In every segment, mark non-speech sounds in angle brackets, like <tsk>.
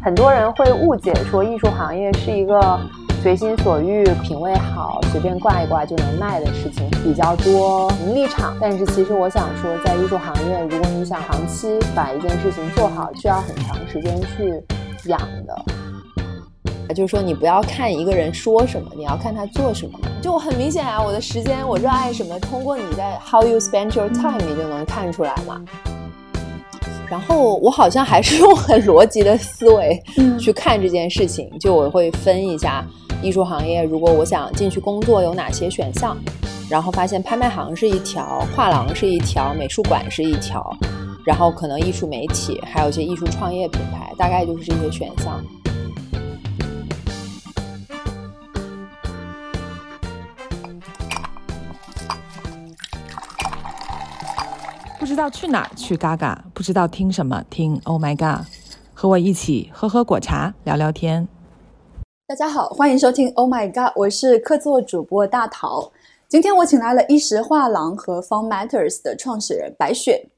很多人会误解说艺术行业是一个随心所欲、品味好、随便挂一挂就能卖的事情比较多名利场。但是其实我想说，在艺术行业，如果你想长期把一件事情做好，需要很长时间去养的。就是说，你不要看一个人说什么，你要看他做什么。就很明显啊，我的时间，我热爱什么，通过你在 how you spend your time，你就能看出来嘛。然后我好像还是用很逻辑的思维去看这件事情，就我会分一下艺术行业，如果我想进去工作有哪些选项，然后发现拍卖行是一条，画廊是一条，美术馆是一条，然后可能艺术媒体，还有一些艺术创业品牌，大概就是这些选项。不知道去哪儿去嘎嘎，不知道听什么听 Oh my God，和我一起喝喝果茶聊聊天。大家好，欢迎收听 Oh my God，我是客座主播大桃。今天我请来了衣食画廊和 Fun Matters 的创始人白雪。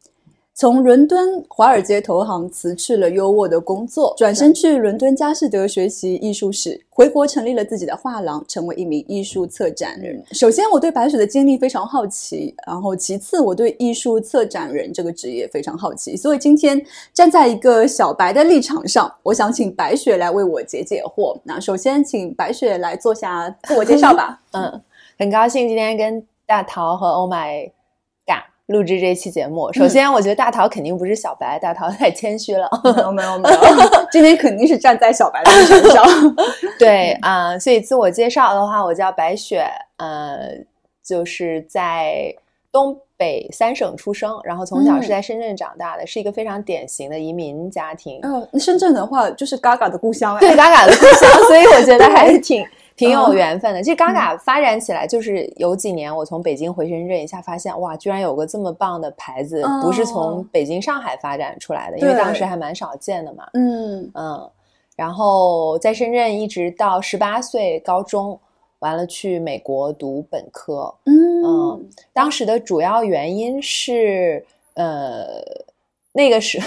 从伦敦华尔街投行辞去了优渥的工作，转身去伦敦佳士得学习艺术史，回国成立了自己的画廊，成为一名艺术策展人。首先，我对白雪的经历非常好奇，然后其次，我对艺术策展人这个职业非常好奇。所以今天站在一个小白的立场上，我想请白雪来为我解解惑。那首先，请白雪来做下自我介绍吧。<laughs> 嗯，很高兴今天跟大桃和欧麦。录制这期节目，首先我觉得大桃肯定不是小白，大桃太谦虚了。没有没有没有，<laughs> 今天肯定是站在小白的身上。<laughs> 对啊，所以自我介绍的话，我叫白雪，呃，就是在东北三省出生，然后从小是在深圳长大的，是一个非常典型的移民家庭。嗯，深圳的话就是嘎嘎的故乡，对，嘎嘎的故乡，所以我觉得还是挺。挺有缘分的。其实嘎嘎发展起来，就是有几年我从北京回深圳一下，发现哇，居然有个这么棒的牌子，不是从北京、上海发展出来的，因为当时还蛮少见的嘛。嗯嗯。然后在深圳一直到十八岁高中，完了去美国读本科。嗯。当时的主要原因是，呃，那个时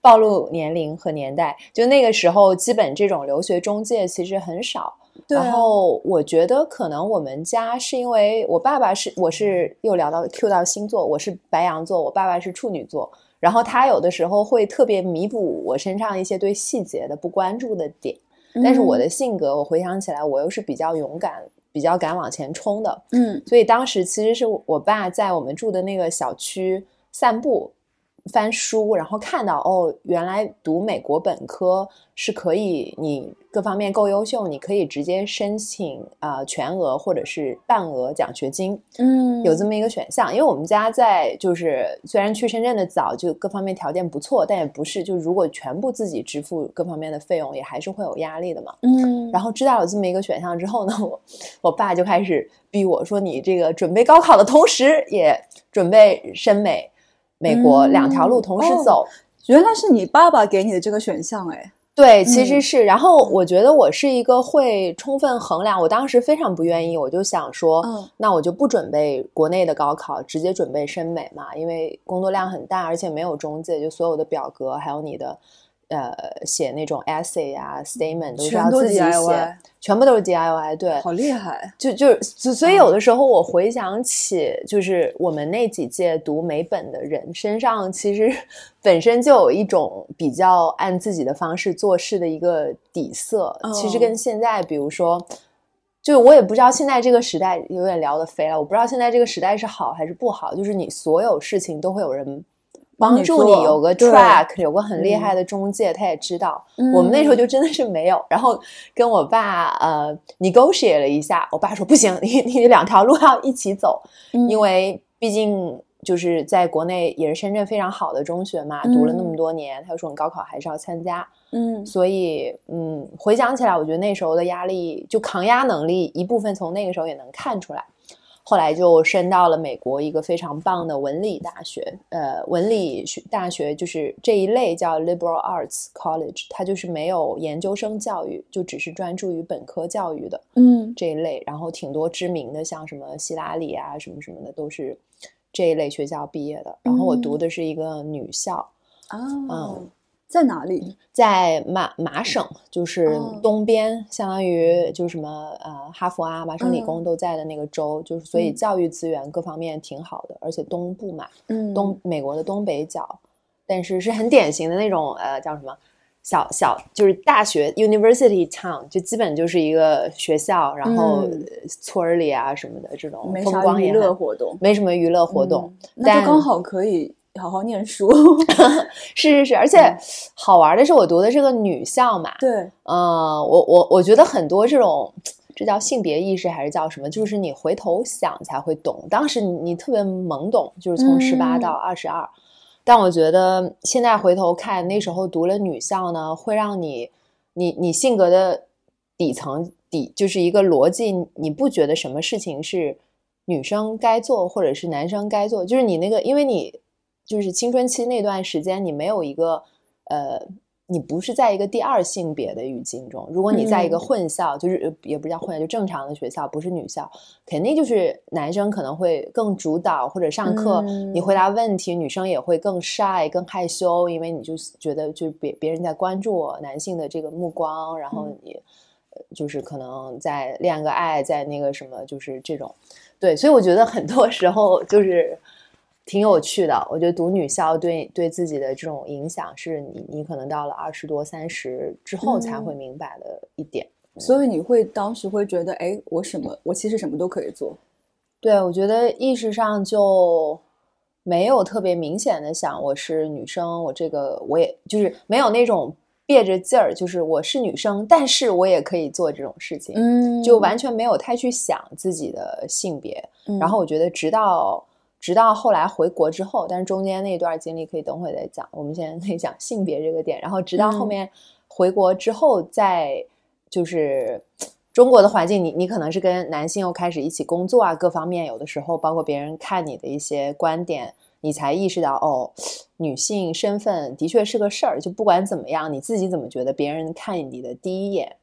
暴露年龄和年代，就那个时候基本这种留学中介其实很少。然后我觉得可能我们家是因为我爸爸是我是又聊到 Q 到星座，我是白羊座，我爸爸是处女座，然后他有的时候会特别弥补我身上一些对细节的不关注的点，但是我的性格我回想起来我又是比较勇敢、比较敢往前冲的，嗯，所以当时其实是我爸在我们住的那个小区散步。翻书，然后看到哦，原来读美国本科是可以，你各方面够优秀，你可以直接申请啊全额或者是半额奖学金，嗯，有这么一个选项。因为我们家在就是虽然去深圳的早，就各方面条件不错，但也不是就如果全部自己支付各方面的费用，也还是会有压力的嘛，嗯。然后知道有这么一个选项之后呢，我我爸就开始逼我说，你这个准备高考的同时也准备申美。美国两条路同时走，原来是你爸爸给你的这个选项哎，对，其实是。然后我觉得我是一个会充分衡量，我当时非常不愿意，我就想说，嗯那我就不准备国内的高考，直接准备申美嘛，因为工作量很大，而且没有中介，就所有的表格还有你的。呃，写那种 essay 啊，statement 都是要自己写，全部都是 DIY，对，好厉害。就就所以有的时候我回想起，就是我们那几届读美本的人身上，其实 <laughs> 本身就有一种比较按自己的方式做事的一个底色。其实跟现在，比如说，就我也不知道现在这个时代有点聊得飞了，我不知道现在这个时代是好还是不好。就是你所有事情都会有人。帮助你有个 track，有个很厉害的中介，他也知道。我们那时候就真的是没有，然后跟我爸呃 negotiate 了一下，我爸说不行，你你两条路要一起走，因为毕竟就是在国内也是深圳非常好的中学嘛，读了那么多年，他说你高考还是要参加，嗯，所以嗯，回想起来，我觉得那时候的压力就抗压能力一部分从那个时候也能看出来。后来就升到了美国一个非常棒的文理大学，呃，文理学大学就是这一类叫 liberal arts college，它就是没有研究生教育，就只是专注于本科教育的，嗯，这一类。然后挺多知名的，像什么希拉里啊，什么什么的，都是这一类学校毕业的。然后我读的是一个女校，啊，嗯，在哪里？在麻麻省，就是东边，相当于就是什么呃，哈佛啊、麻省理工都在的那个州，就是所以教育资源各方面挺好的，而且东部嘛，嗯，东美国的东北角，但是是很典型的那种呃，叫什么小小就是大学 University Town，就基本就是一个学校，然后村儿里啊什么的这种风光娱乐活动，没什么娱乐活动，那就刚好可以。好好念书，<laughs> 是是是，而且好玩的是，我读的是个女校嘛。对，嗯，我我我觉得很多这种，这叫性别意识还是叫什么？就是你回头想才会懂。当时你你特别懵懂，就是从十八到二十二。但我觉得现在回头看，那时候读了女校呢，会让你你你性格的底层底就是一个逻辑，你不觉得什么事情是女生该做，或者是男生该做？就是你那个，因为你。就是青春期那段时间，你没有一个，呃，你不是在一个第二性别的语境中。如果你在一个混校，就是也不叫混校，就正常的学校，不是女校，肯定就是男生可能会更主导，或者上课你回答问题，女生也会更 shy、更害羞，因为你就觉得就别别人在关注我男性的这个目光，然后你就是可能在恋个爱，在那个什么，就是这种，对，所以我觉得很多时候就是。挺有趣的，我觉得读女校对对自己的这种影响，是你你可能到了二十多三十之后才会明白的一点。所以你会当时会觉得，哎，我什么，我其实什么都可以做。对，我觉得意识上就没有特别明显的想我是女生，我这个我也就是没有那种憋着劲儿，就是我是女生，但是我也可以做这种事情，嗯，就完全没有太去想自己的性别。然后我觉得直到。直到后来回国之后，但是中间那段经历可以等会再讲。我们现在可以讲性别这个点。然后直到后面回国之后，在就是中国的环境，你你可能是跟男性又开始一起工作啊，各方面有的时候包括别人看你的一些观点，你才意识到哦，女性身份的确是个事儿。就不管怎么样，你自己怎么觉得，别人看你的第一眼，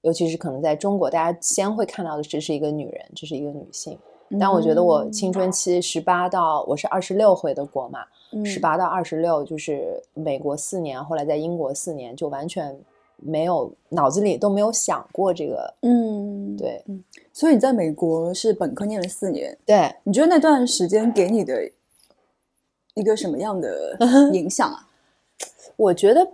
尤其是可能在中国，大家先会看到的这是一个女人，这是一个女性。但我觉得我青春期十八到我是二十六回的国嘛，十八到二十六就是美国四年，后来在英国四年，就完全没有脑子里都没有想过这个。嗯，对，所以你在美国是本科念了四年，对，你觉得那段时间给你的一个什么样的 <laughs> 影响啊？我觉得。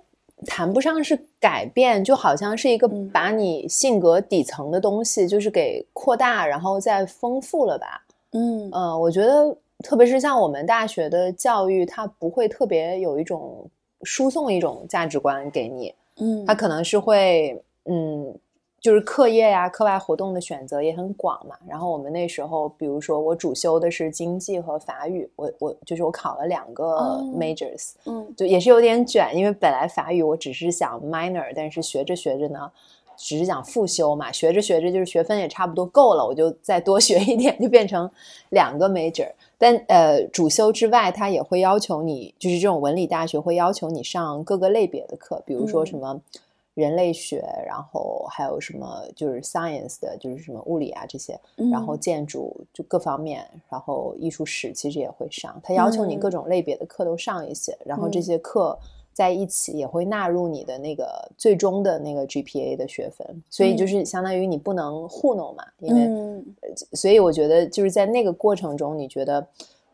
谈不上是改变，就好像是一个把你性格底层的东西，就是给扩大，然后再丰富了吧。嗯呃，我觉得特别是像我们大学的教育，它不会特别有一种输送一种价值观给你。嗯，它可能是会嗯。就是课业呀，课外活动的选择也很广嘛。然后我们那时候，比如说我主修的是经济和法语，我我就是我考了两个 majors，嗯，就也是有点卷，因为本来法语我只是想 minor，但是学着学着呢，只是想复修嘛，学着学着就是学分也差不多够了，我就再多学一点，就变成两个 major。但呃，主修之外，他也会要求你，就是这种文理大学会要求你上各个类别的课，比如说什么。人类学，然后还有什么就是 science 的，就是什么物理啊这些，然后建筑就各方面，然后艺术史其实也会上。他要求你各种类别的课都上一些，然后这些课在一起也会纳入你的那个最终的那个 GPA 的学分。所以就是相当于你不能糊弄嘛，因为所以我觉得就是在那个过程中，你觉得。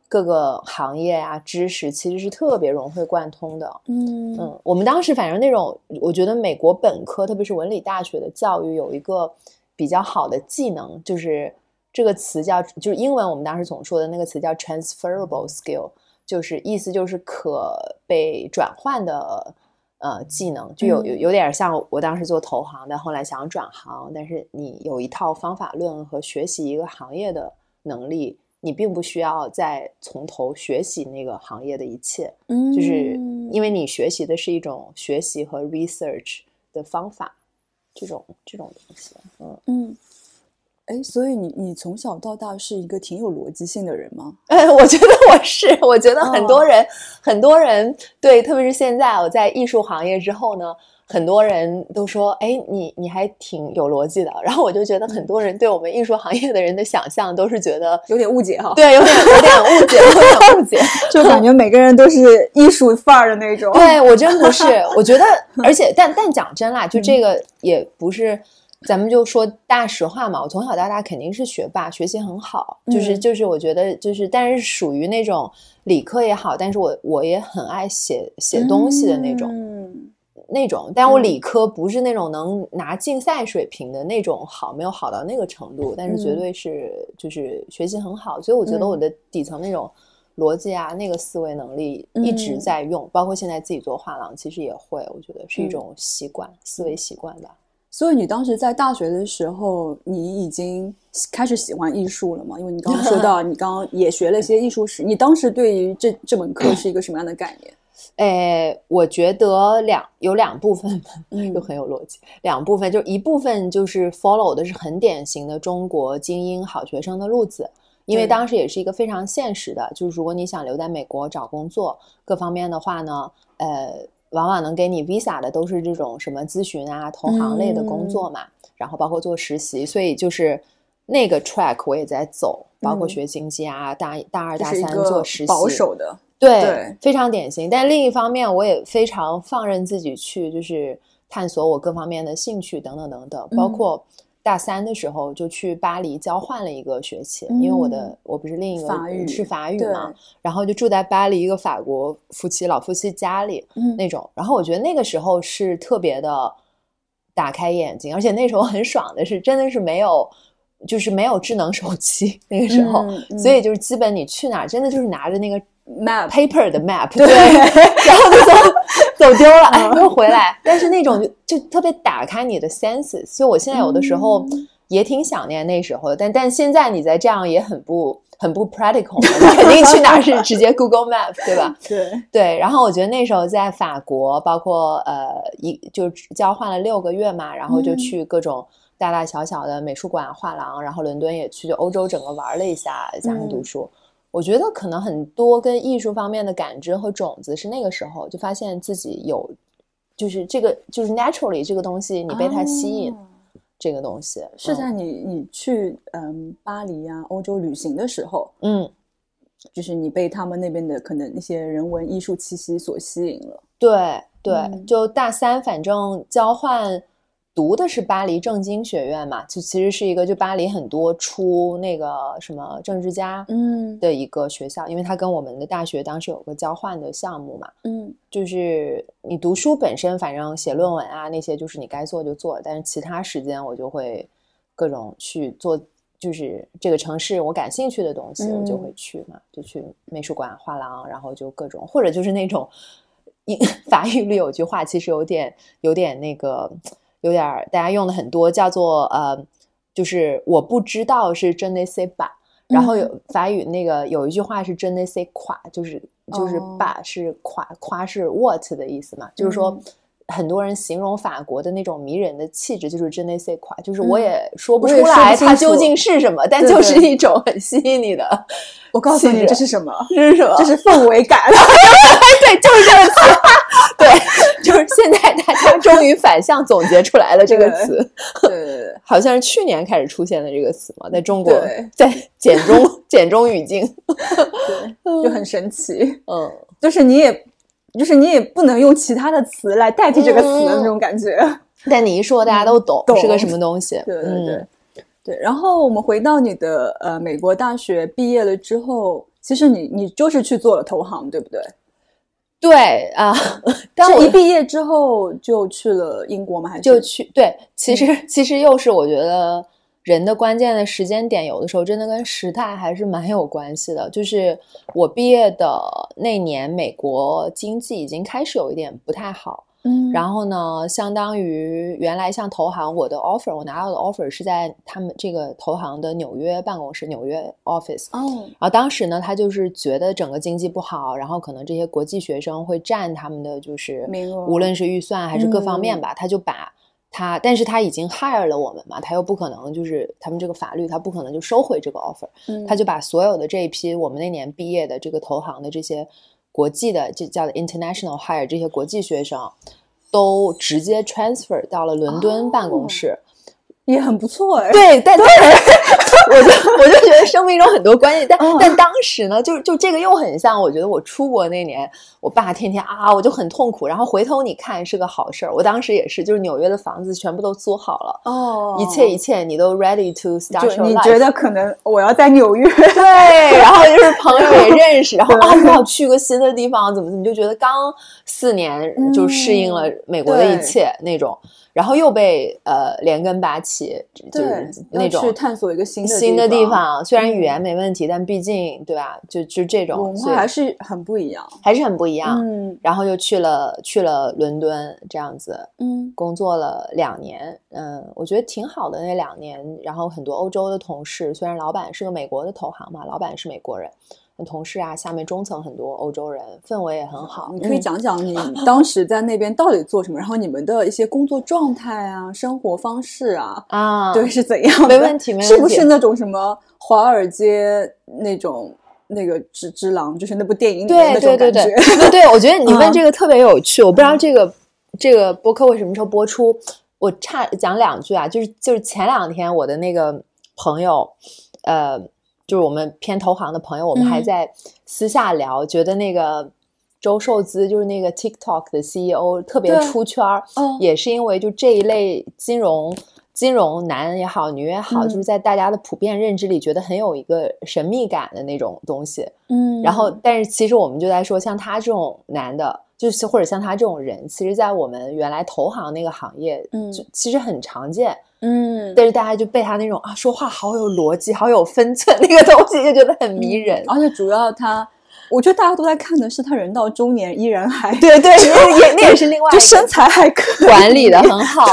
各个行业啊，知识其实是特别融会贯通的。嗯嗯，我们当时反正那种，我觉得美国本科，特别是文理大学的教育，有一个比较好的技能，就是这个词叫，就是英文我们当时总说的那个词叫 transferable skill，就是意思就是可被转换的呃技能，就有有有点像我当时做投行的，后来想转行，但是你有一套方法论和学习一个行业的能力。你并不需要再从头学习那个行业的一切，嗯，就是因为你学习的是一种学习和 research 的方法，这种这种东西，嗯。嗯。哎，所以你你从小到大是一个挺有逻辑性的人吗？<laughs> 哎，我觉得我是，我觉得很多人，很多人对，特别是现在我在艺术行业之后呢。很多人都说：“哎，你你还挺有逻辑的。”然后我就觉得很多人对我们艺术行业的人的想象都是觉得 <laughs> 有点误解哈。对，有点有点误解，有点误解，<laughs> 就感觉每个人都是艺术范儿的那种。对我真不是，我觉得，而且但但讲真啦，就这个也不是，咱们就说大实话嘛。我从小到大肯定是学霸，学习很好，就是就是我觉得就是，但是属于那种理科也好，但是我我也很爱写写东西的那种。嗯。那种，但我理科不是那种能拿竞赛水平的那种好，没有好到那个程度，但是绝对是就是学习很好，所以我觉得我的底层那种逻辑啊，那个思维能力一直在用，包括现在自己做画廊，其实也会，我觉得是一种习惯，思维习惯吧。所以你当时在大学的时候，你已经开始喜欢艺术了吗？因为你刚刚说到你刚刚也学了一些艺术史，你当时对于这这门课是一个什么样的概念？<clears throat> 诶，我觉得两有两部分，又很有逻辑。两部分就一部分就是 follow 的是很典型的中国精英好学生的路子，因为当时也是一个非常现实的，就是如果你想留在美国找工作各方面的话呢，呃，往往能给你 visa 的都是这种什么咨询啊、投行类的工作嘛，然后包括做实习，所以就是那个 track 我也在走，包括学经济啊，大大二大三做实习，保守的。对，非常典型。但另一方面，我也非常放任自己去，就是探索我各方面的兴趣等等等等。包括大三的时候就去巴黎交换了一个学期，因为我的我不是另一个法语是法语嘛，然后就住在巴黎一个法国夫妻老夫妻家里那种。然后我觉得那个时候是特别的打开眼睛，而且那时候很爽的是，真的是没有。就是没有智能手机那个时候，所以就是基本你去哪儿，真的就是拿着那个 map paper 的 <laughs> map，对，<laughs> 然后就走 <laughs> 走丢了，哎，又回来。<laughs> 但是那种就就特别打开你的 senses，所以我现在有的时候也挺想念那时候的。但但现在你在这样也很不很不 practical，你 <laughs> 肯定去哪儿是直接 Google Map，对吧？对对。然后我觉得那时候在法国，包括呃一就交换了六个月嘛，然后就去各种。大大小小的美术馆、画廊，然后伦敦也去，就欧洲整个玩了一下，加上读书。我觉得可能很多跟艺术方面的感知和种子是那个时候就发现自己有，就是这个就是 naturally 这个东西，你被它吸引，这个东西是在你你去嗯巴黎啊欧洲旅行的时候，嗯，就是你被他们那边的可能一些人文艺术气息所吸引了。对对，就大三反正交换。读的是巴黎政经学院嘛，就其实是一个就巴黎很多出那个什么政治家嗯。的一个学校，因为它跟我们的大学当时有个交换的项目嘛，嗯，就是你读书本身，反正写论文啊那些就是你该做就做，但是其他时间我就会各种去做，就是这个城市我感兴趣的东西我就会去嘛，就去美术馆、画廊，然后就各种或者就是那种 <laughs> 英法语里有句话，其实有点有点那个。有点大家用的很多，叫做呃，就是我不知道是真的 say 吧，然后有法语那个有一句话是真的 say 夸，就是就是把是夸夸是 what 的意思嘛，就是说很多人形容法国的那种迷人的气质，就是真的 say 夸，就是我也说不出来它究竟是什么，但就是一种很吸引你的。我告诉你这是什么？这是什么？这是氛围感。<laughs> 对，就是这个词。<laughs> 对，就是现在大家终于反向总结出来了这个词。对对对，好像是去年开始出现的这个词嘛，在中国，在简中简中语境，对，就很神奇。嗯，就是你也，就是你也不能用其他的词来代替这个词的那种感觉。<laughs> 但你一说，大家都懂是个什么东西。对对对。对，然后我们回到你的呃美国大学毕业了之后，其实你你就是去做了投行，对不对？对啊，<laughs> 但一毕业之后就去了英国吗？还是就去？对，其实其实又是我觉得人的关键的时间点，有的时候真的跟时态还是蛮有关系的。就是我毕业的那年，美国经济已经开始有一点不太好。嗯，然后呢，相当于原来像投行，我的 offer，我拿到的 offer 是在他们这个投行的纽约办公室，纽约 office。哦，然后当时呢，他就是觉得整个经济不好，然后可能这些国际学生会占他们的就是，无论是预算还是各方面吧，他就把他，但是他已经 hire 了我们嘛，他又不可能就是他们这个法律，他不可能就收回这个 offer，嗯。他就把所有的这一批我们那年毕业的这个投行的这些国际的，就叫 international hire 这些国际学生，都直接 transfer 到了伦敦办公室。也很不错哎。对，但但 <laughs> 我就我就觉得生命中很多关系，但、嗯。但当时呢，就就这个又很像，我觉得我出国那年，我爸天天啊，我就很痛苦，然后回头你看是个好事儿，我当时也是，就是纽约的房子全部都租好了，哦，一切一切你都 ready to start 你觉得可能我要在纽约，对，<laughs> 然后就是朋友也认识，然后啊，我要去个新的地方，怎么怎么，就觉得刚四年就适应了美国的一切那种，然后又被呃连根拔起，就是那种去探索一个新的新的地地方，虽然语嗯言没问题，但毕竟对吧？就就这种文化还是很不一样。还是很不一样。嗯然后又去了去了伦敦，这样子嗯工作了两年，嗯，我觉得挺好的那两年。然后很多欧洲的同事，虽然老板是个美国的投行嘛，老板是美国人，那同事啊，下面中层很多欧洲人，氛围也很好。你可以嗯讲讲你当时在那边到底做什么，然后你们的一些工作状态啊、生活方式啊，啊，对，是怎样的？没问题没问题是不是那种什么华尔街那种那个只只狼，就是那部电影里面对对对那种感对觉？对 <laughs> 对，我觉得你问嗯这个特别有趣，我不知道这个这个播客为什么时候播出。我差讲两句啊，就是就是前两天我的那个朋友，呃，就是我们偏投行的朋友，我们还嗯在私下聊，觉得那个周受资就是那个 TikTok 的 CEO 特别出圈儿，哦也是因为就这一类金融。金融男也好，女也好，嗯就是在大家的普遍认知里，觉得很有一个神秘感的那种东西。嗯然后，但是其实我们就在说，像他这种男的，就是或者像他这种人，其实，在我们原来投行那个行业，嗯就其实很常见。嗯，但是大家就被他那种啊，说话好有逻辑、好有分寸那个东西，就觉得很迷人。而且主要他，我觉得大家都在看的是他人到中年依然还对对，那也那也是另外就身材还可以管理的很好，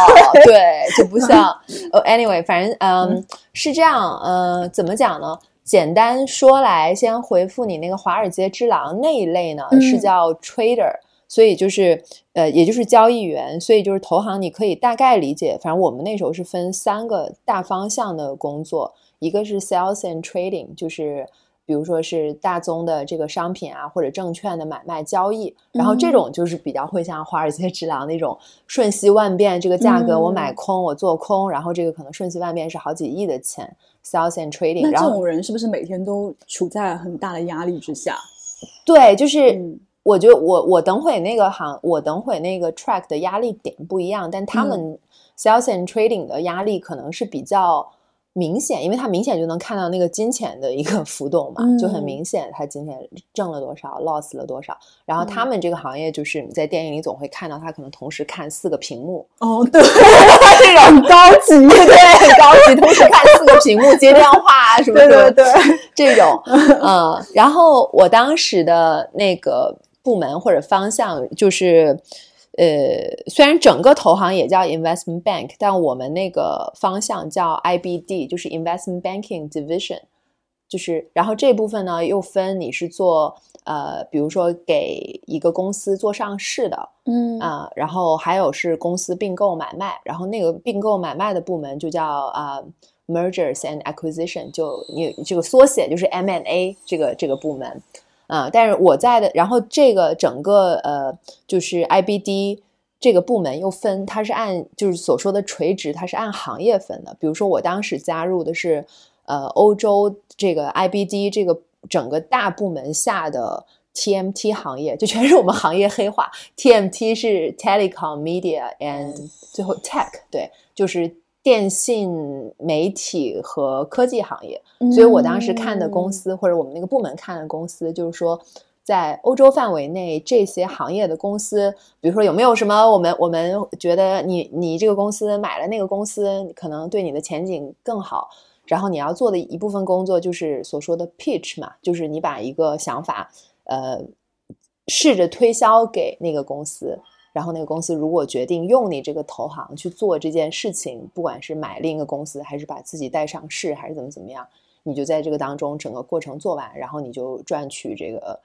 对，就不像呃，<laughs> anyway，反正嗯是这样，呃，怎么讲呢？简单说来，先回复你那个华尔街之狼那一类呢，是嗯叫 trader，所以就是呃，也就是交易员，所以就是投行，你可以大概理解，反正我们那时候是分三个大方向的工作，一个是 sales and trading，就是。比如说是大宗的这个商品啊，或者证券的买卖交易，然后这嗯种就是比较会像华尔街之狼那种瞬息万变，这个价格我买嗯空我做空，然后这个可能瞬息万变是好几亿的钱，sales and trading，那这种人是不是每天都处在很大的压力之下？对，就是嗯我觉得我我等会那个行，我等会那个 track 的压力点不一样，但嗯他们 sales and trading 的压力可能是比较明显，因为他明显就能看到那个金钱的一个浮动嘛，就很嗯。明显他今天挣了多少，loss 了多少。然后他嗯。们这个行业就是你在电影里总会看到他可能同时看四个屏幕，哦，对，这种很高级，对很高级，<laughs> 同时看四个屏幕接电话啊什么对对对，这种，<laughs> 嗯，然后我当时的那个部门或者方向就是，呃，虽然整个投行也叫 investment bank，但我们那个方向叫 IBD，就是 investment banking division，就是，然后这部分呢又分你是做呃，比如说给一个公司做上市的，嗯。啊、然后还有是公司并购买卖，然后那个并购买卖的部门就叫啊、mergers and acquisition，就你这个缩写就是 M&A 这个这个部门，啊、但是我在的，然后这个整个呃就是 IBD 这个部门又分，它是按就是所说的垂直，它是按行业分的，比如说我当时加入的是呃欧洲这个 IBD 这个整个大部门下的 TMT 行业，就全是我们行业黑话。TMT 是 Telecom、Media and 最后 Tech，对，就是电信、媒体和科技行业。所以我当时看的公嗯司，或者我们那个部门看的公司，就是说。在欧洲范围内，这些行业的公司，比如说有没有什么我们我们觉得你你这个公司买了那个公司，可能对你的前景更好，然后你要做的一部分工作就是所说的 pitch 嘛，就是你把一个想法，呃，试着推销给那个公司，然后那个公司如果决定用你这个投行去做这件事情，不管是买另一个公司，还是把自己带上市，还是怎么怎么样，你就在这个当中整个过程做完，然后你就赚取这个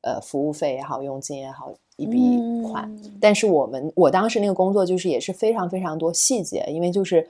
呃服务费也好，佣金也好一笔款。但是我们我当时那个工作就是也是非常非常多细节，因为就是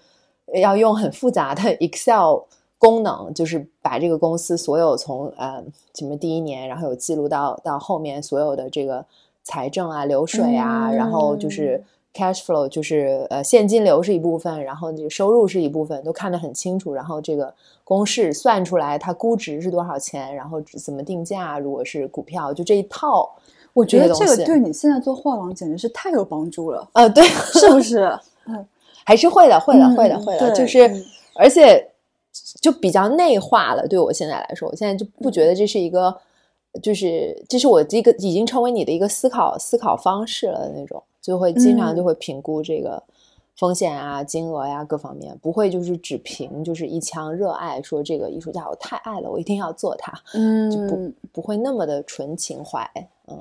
要用很复杂的 Excel 功能，就是把这个公司所有从呃什么第一年，然后有记录到到后面所有的这个财政啊、流水啊，然后就是。cash flow 就是呃现金流是一部分，然后这个收入是一部分，都看得很清楚。然后这个公式算出来，它估值是多少钱，然后怎么定价？如果是股票，就这一套。我觉得这个对你现在做画廊简直是太有帮助了。呃，对，是不是？<laughs> 嗯，还是会的，会的，会的，会的。就是，而且就比较内化了。对我现在来说，我现在就不觉得这是一个，就是这是我一个已经成为你的一个思考思考方式了那种。就会经常就会评估这个风险啊、金额呀各方面，不会就是只凭就是一腔热爱说这个艺术家我太爱了，我一定要做它，嗯，就不不会那么的纯情怀，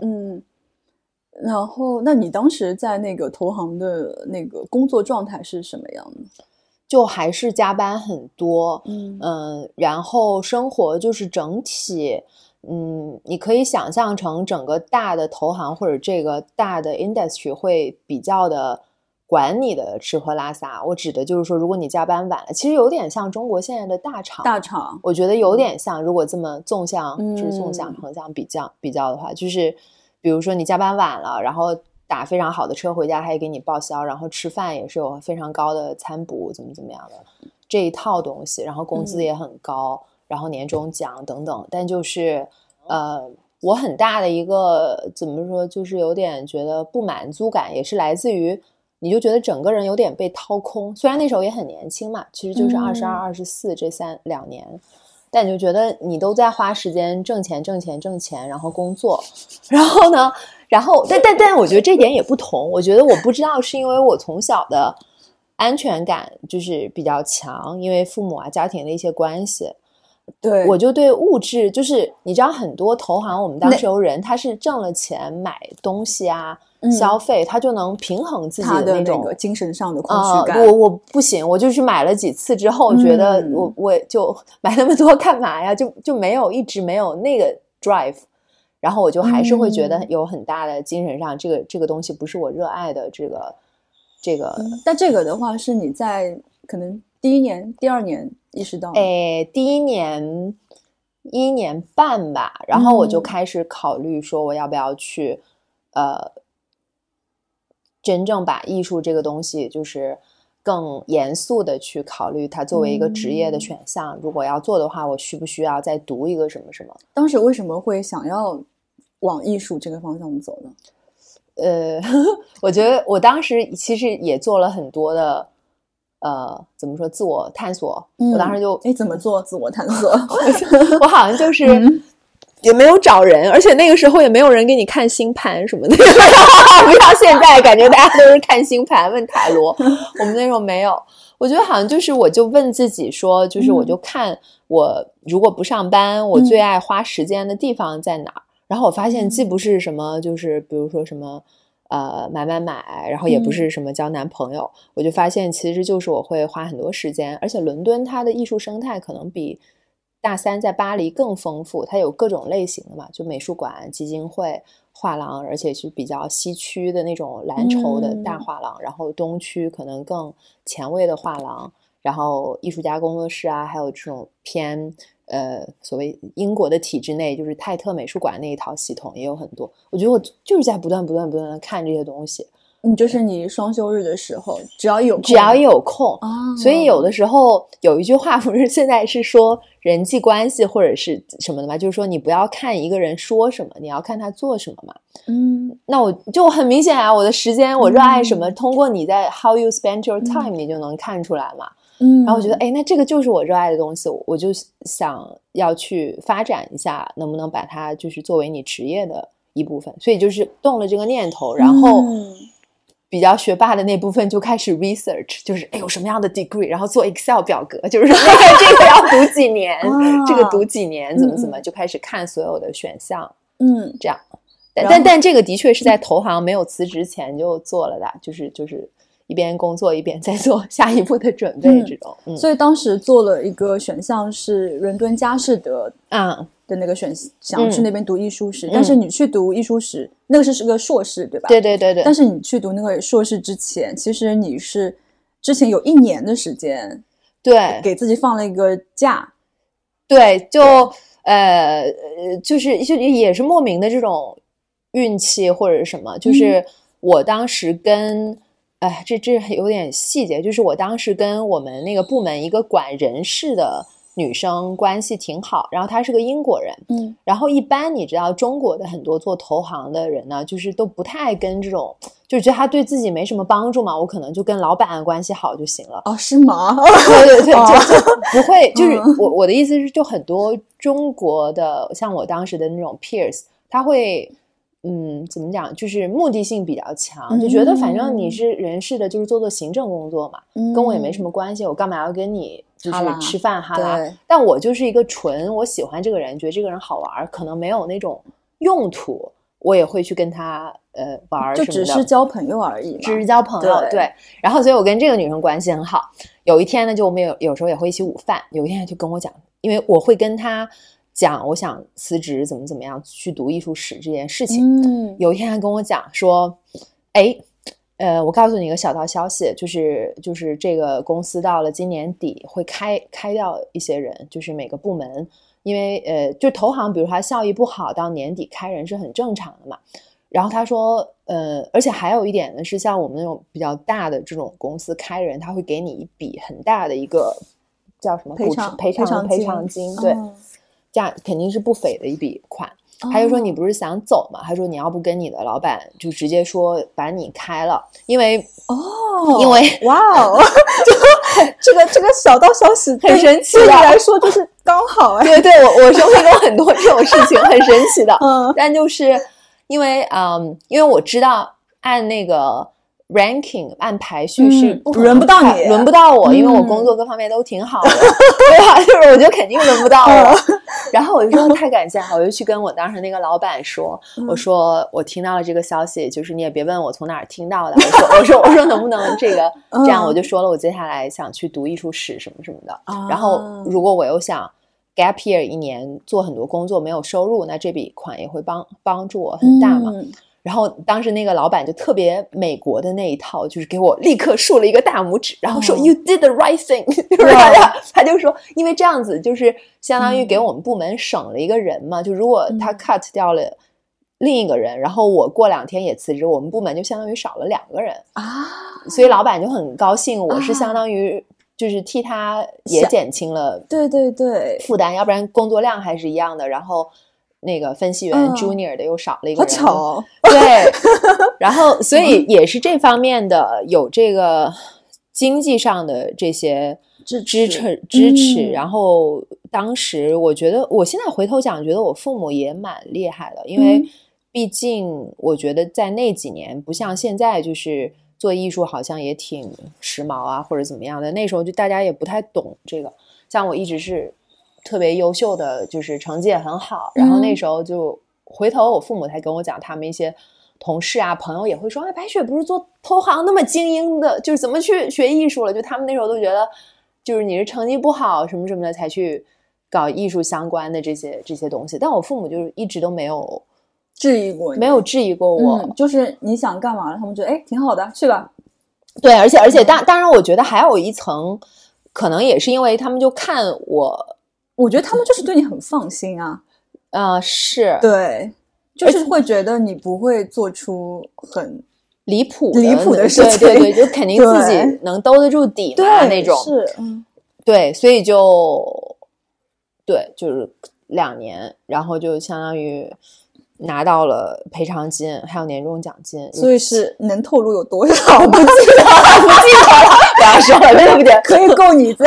嗯。然后，那你当时在那个投行的那个工作状态是什么样的？就还是加班很多，嗯嗯，然后生活就是整体。嗯，你可以想象成整个大的投行或者这个大的 industry 会比较的管你的吃喝拉撒。我指的就是说，如果你加班晚了，其实有点像中国现在的大厂。大厂，我觉得有点像。如果这么纵向，就是纵向横向比较比较的话，就是比如说你加班晚了，然后打非常好的车回家，还给你报销，然后吃饭也是有非常高的餐补，怎么怎么样的这一套东西，然后工资也很高。然后年终奖等等，但就是，呃，我很大的一个怎么说，就是有点觉得不满足感，也是来自于，你就觉得整个人有点被掏空。虽然那时候也很年轻嘛，其实就是二十二、二十四这三两年，但你就觉得你都在花时间挣钱、挣钱、挣钱，然后工作，然后呢，然后但但但我觉得这点也不同。我觉得我不知道是因为我从小的安全感就是比较强，因为父母啊、家庭的一些关系。对，我就对物质，就是你知道，很多投行，我们当时有人，他是挣了钱买东西啊，消费，他就能平衡自己的那种精神上的空虚感。我我不行，我就去买了几次之后，觉得我我就买那么多干嘛呀？就就没有一直没有那个 drive，然后我就还是会觉得有很大的精神上，这个这个东西不是我热爱的。这个这个，但这个的话，是你在可能第一年、第二年。意识到，哎，第一年一年半吧，然后我就开始考虑说，我要不要去，呃，真正把艺术这个东西，就是更严肃的去考虑它作为一个职业的选项。如果要做的话，我需不需要再读一个什么什么？当时为什么会想要往艺术这个方向走呢？呃，<laughs> 我觉得我当时其实也做了很多的。呃，怎么说自我探索？我当时就哎，怎么做自我探索？<laughs> 我好像就是也没有找人，而且那个时候也没有人给你看星盘什么的。<laughs> 不像现在，感觉大家都是看星盘、问塔罗。我们那时候没有。我觉得好像就是，我就问自己说，就是我就看我如果不上班，我最爱花时间的地方在哪儿。然后我发现，既不是什么，就是比如说什么。呃，买买买，然后也不是什么交男朋友，我就发现其实就是我会花很多时间，而且伦敦它的艺术生态可能比大三在巴黎更丰富，它有各种类型的嘛，就美术馆、基金会、画廊，而且是比较西区的那种蓝筹的大画廊，然后东区可能更前卫的画廊，然后艺术家工作室啊，还有这种偏。呃，所谓英国的体制内，就是泰特美术馆那一套系统也有很多。我觉得我就是在不断、不断、不断的看这些东西。嗯，就是你双休日的时候，只要有只要有空所以有的时候有一句话 <laughs> 不是现在是说人际关系或者是什么的嘛？就是说你不要看一个人说什么，你要看他做什么嘛。嗯，那我就很明显啊，我的时间我热爱什么，通过你在 How you spend your time，你就能看出来嘛。嗯，然后我觉得，哎，那这个就是我热爱的东西，我就想要去发展一下，能不能把它就是作为你职业的一部分？所以就是动了这个念头，然后比较学霸的那部分就开始 research，就是哎有什么样的 degree，然后做 Excel 表格，就是那个这个要读几年，<laughs> 这个读几年，怎么怎么就开始看所有的选项，嗯，这样。但但但这个的确是在投行没有辞职前就做了的，就是就是。一边工作一边在做 <laughs> 下一步的准备，这种。嗯，所以当时做了一个选项是伦敦佳士得啊的那个选想去那边读艺术史，但是你去读艺术史，那个是是个硕士，对吧？对对对对。但是你去读那个硕士之前，其实你是之前有一年的时间，对，给自己放了一个假，对，就呃呃，就是就也是莫名的这种运气或者什么，就是我当时跟。哎，这这有点细节，就是我当时跟我们那个部门一个管人事的女生关系挺好，然后她是个英国人，嗯，然后一般你知道中国的很多做投行的人呢，就是都不太爱跟这种，就觉得他对自己没什么帮助嘛，我可能就跟老板关系好就行了。哦，是吗？<laughs> 对对对，就就 <laughs> 不会，就是我我的意思是，就很多中国的像我当时的那种 peers，他会。嗯，怎么讲？就是目的性比较强，就觉得反正你是人事的，就是做做行政工作嘛，跟我也没什么关系，我干嘛要跟你就是吃饭哈拉？但我就是一个纯我喜欢这个人，觉得这个人好玩，可能没有那种用途，我也会去跟他呃玩，就只是交朋友而已，只是交朋友。对。然后，所以我跟这个女生关系很好。有一天呢，就我们有有时候也会一起午饭。有一天就跟我讲，因为我会跟她。讲我想辞职怎么怎么样去读艺术史这件事情，嗯，有一天他跟我讲说，哎，呃，我告诉你一个小道消息，就是就是这个公司到了今年底会开开掉一些人，就是每个部门，因为呃，就投行，比如它效益不好，到年底开人是很正常的嘛。然后他说，呃，而且还有一点呢，是像我们那种比较大的这种公司开人，他会给你一笔很大的一个叫什么赔偿赔偿赔偿金，对。价肯定是不菲的一笔款，他就说你不是想走吗？他说你要不跟你的老板就直接说把你开了，因为哦，因为哇哦，<laughs> 就这个这个小道消息很神奇，对你来说就是刚好哎，对对，我我生活中很多这种事情很神奇的，<laughs> 嗯，但就是因为嗯，因为我知道按那个。Ranking 按排序是不轮不到你，轮不到我，因为我工作各方面都挺好的，<laughs> 对吧？就是我觉得肯定轮不到我。<laughs> 然后我就说太感谢了，我就去跟我当时那个老板说，我说我听到了这个消息，就是你也别问我从哪儿听到的，我说 <laughs> 我说我说能不能这个这样，我就说了我接下来想去读艺术史什么什么的。然后如果我又想 gap year 一年做很多工作没有收入，那这笔款也会帮帮助我很大嘛。然后当时那个老板就特别美国的那一套，就是给我立刻竖了一个大拇指，然后说 “You did the right thing”，<laughs> 就是他他就说，因为这样子就是相当于给我们部门省了一个人嘛。就如果他 cut 掉了另一个人，然后我过两天也辞职，我们部门就相当于少了两个人啊。所以老板就很高兴，我是相当于就是替他也减轻了对对对负担，要不然工作量还是一样的。然后。那个分析员 Junior 的又少了一个人，好巧。对，<laughs> 然后所以也是这方面的有这个经济上的这些支支持支持。然后当时我觉得，我现在回头讲，觉得我父母也蛮厉害的，因为毕竟我觉得在那几年不像现在，就是做艺术好像也挺时髦啊，或者怎么样的。那时候就大家也不太懂这个，像我一直是。特别优秀的，就是成绩也很好。然后那时候就回头，我父母才跟我讲，他们一些同事啊、朋友也会说：“哎，白雪不是做投行那么精英的，就是怎么去学艺术了？”就他们那时候都觉得，就是你是成绩不好什么什么的才去搞艺术相关的这些这些东西。但我父母就是一直都没有质疑过，没有质疑过我。就是你想干嘛，他们觉得哎挺好的，去吧。对，而且而且当当然，我觉得还有一层，可能也是因为他们就看我。我觉得他们就是对你很放心啊，啊是，对，就是会觉得你不会做出很离谱离谱的事情，对对，就肯定自己能兜得住底的那种，是，嗯，对，所以就对，就是两年，然后就相当于。拿到了赔偿金，还有年终奖金，所以是能透露有多少？不记得，不记得了，<laughs> 不要说了，对不对？可以够你在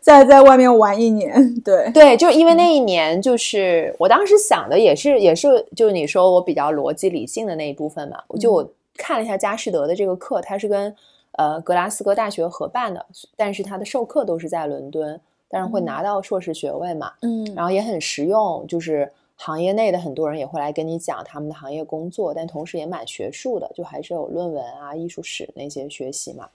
在在外面玩一年。对对，就因为那一年，就是我当时想的也是也是，就是你说我比较逻辑理性的那一部分嘛。我就我看了一下佳士得的这个课，它是跟呃格拉斯哥大学合办的，但是它的授课都是在伦敦，但是会拿到硕士学位嘛。嗯，然后也很实用，就是。行业内的很多人也会来跟你讲他们的行业工作，但同时也蛮学术的，就还是有论文啊、艺术史那些学习嘛。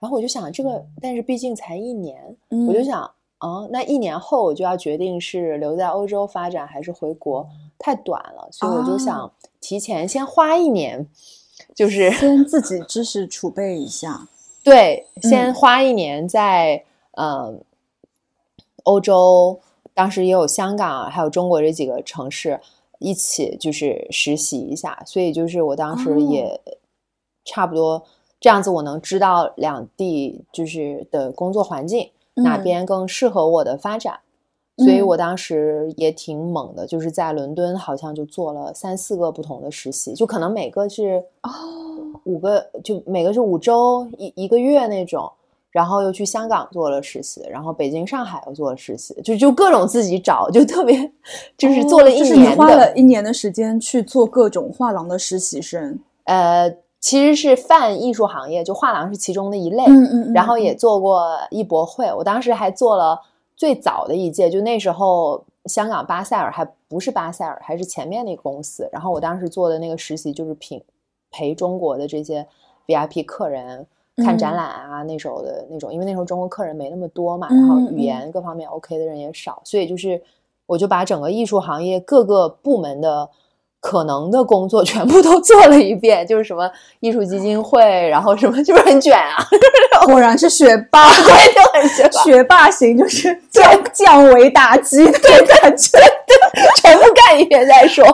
然后我就想，这个但是毕竟才一年，我就想，啊，那一年后我就要决定是留在欧洲发展还是回国，太短了，所以我就想提前先花一年，就是先 <laughs> 自己知识储备一下。对，先花一年在嗯欧洲。当时也有香港，还有中国这几个城市一起就是实习一下，所以就是我当时也差不多这样子，我能知道两地就是的工作环境哪边更适合我的发展，所以我当时也挺猛的，就是在伦敦好像就做了三四个不同的实习，就可能每个是哦五个，就每个是五周一一个月那种。然后又去香港做了实习，然后北京、上海又做了实习，就就各种自己找，就特别就是做了一年的，花了一年的时间去做各种画廊的实习生。呃，其实是泛艺术行业，就画廊是其中的一类。嗯嗯。然后也做过艺博会，我当时还做了最早的一届，就那时候香港巴塞尔还不是巴塞尔，还是前面那个公司。然后我当时做的那个实习就是品陪中国的这些 VIP 客人。看展览啊，那时候的那种，因为那时候中国客人没那么多嘛，然后语言各方面 OK 的人也少，所以就是我就把整个艺术行业各个部门的可能的工作全部都做了一遍，就是什么艺术基金会，然后什么就是很卷啊，果然是学霸，<laughs> 我也就很学霸，学霸型就是 <laughs> 降降维打击的感觉。全部干一遍再说，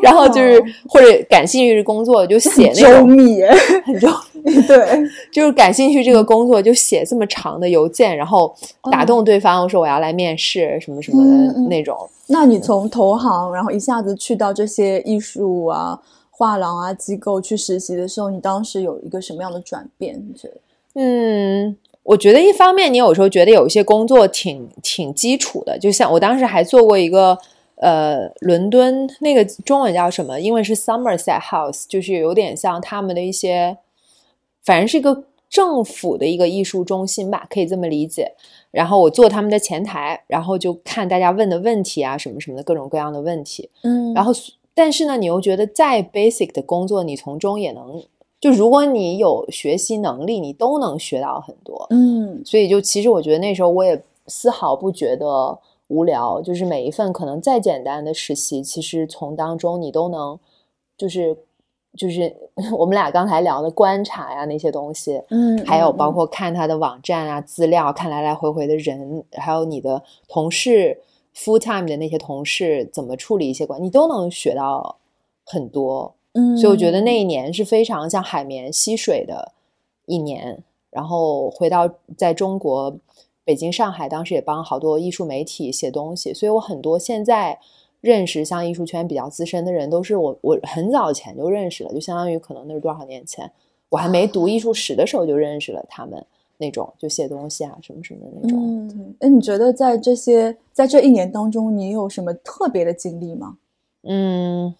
然后就是或者感兴趣的工作就写那种密，很周密，<laughs> 对，就是感兴趣这个工作就写这么长的邮件，然后打动对方我说我要来面试什么什么的那种。那你从投行，然后一下子去到这些艺术啊、画廊啊机构去实习的时候，你当时有一个什么样的转变？你觉得嗯。我觉得一方面，你有时候觉得有一些工作挺挺基础的，就像我当时还做过一个，呃，伦敦那个中文叫什么？英文是 Somerset House，就是有点像他们的一些，反正是一个政府的一个艺术中心吧，可以这么理解。然后我做他们的前台，然后就看大家问的问题啊，什么什么的各种各样的问题。嗯，然后但是呢，你又觉得再 basic 的工作，你从中也能。就如果你有学习能力，你都能学到很多。嗯，所以就其实我觉得那时候我也丝毫不觉得无聊，就是每一份可能再简单的实习，其实从当中你都能，就是就是 <laughs> 我们俩刚才聊的观察呀那些东西，嗯，还有包括看他的网站啊资料，看来来回回的人，还有你的同事 full time 的那些同事怎么处理一些关，你都能学到很多。嗯，所以我觉得那一年是非常像海绵吸水的一年。然后回到在中国北京、上海，当时也帮好多艺术媒体写东西。所以我很多现在认识像艺术圈比较资深的人，都是我我很早前就认识了，就相当于可能那是多少年前，我还没读艺术史的时候就认识了他们那种就写东西啊什么什么的那种。嗯，哎，你觉得在这些在这一年当中，你有什么特别的经历吗？嗯。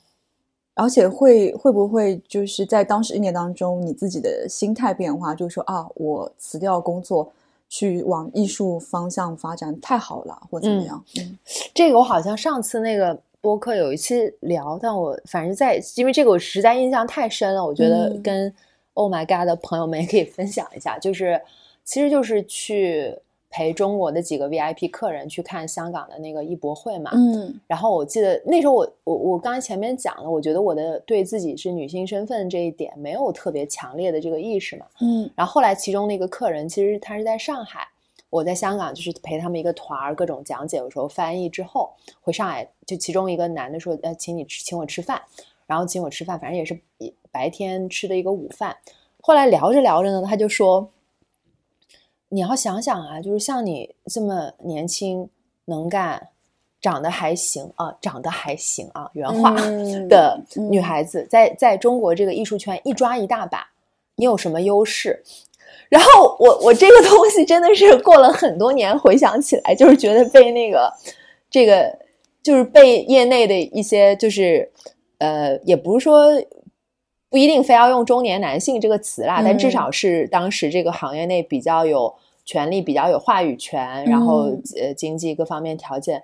而且会会不会就是在当时一年当中，你自己的心态变化，就是说啊，我辞掉工作去往艺术方向发展，太好了，或怎么样？嗯，这个我好像上次那个播客有一期聊，但我反正在因为这个我实在印象太深了，我觉得跟 Oh My God 的朋友们也可以分享一下，就是其实就是去。陪中国的几个 VIP 客人去看香港的那个艺博会嘛，嗯，然后我记得那时候我我我刚才前面讲了，我觉得我的对自己是女性身份这一点没有特别强烈的这个意识嘛，嗯，然后后来其中那个客人其实他是在上海，我在香港就是陪他们一个团儿各种讲解，有时候翻译之后回上海，就其中一个男的说呃请你吃请我吃饭，然后请我吃饭，反正也是白天吃的一个午饭，后来聊着聊着呢，他就说。你要想想啊，就是像你这么年轻、能干、长得还行啊，长得还行啊，原话 <laughs> 的女孩子，在在中国这个艺术圈一抓一大把，你有什么优势？然后我我这个东西真的是过了很多年回想起来，就是觉得被那个这个就是被业内的一些就是呃，也不是说。不一定非要用“中年男性”这个词啦，但至少是当时这个行业内比较有权利、比较有话语权，然后呃经济各方面条件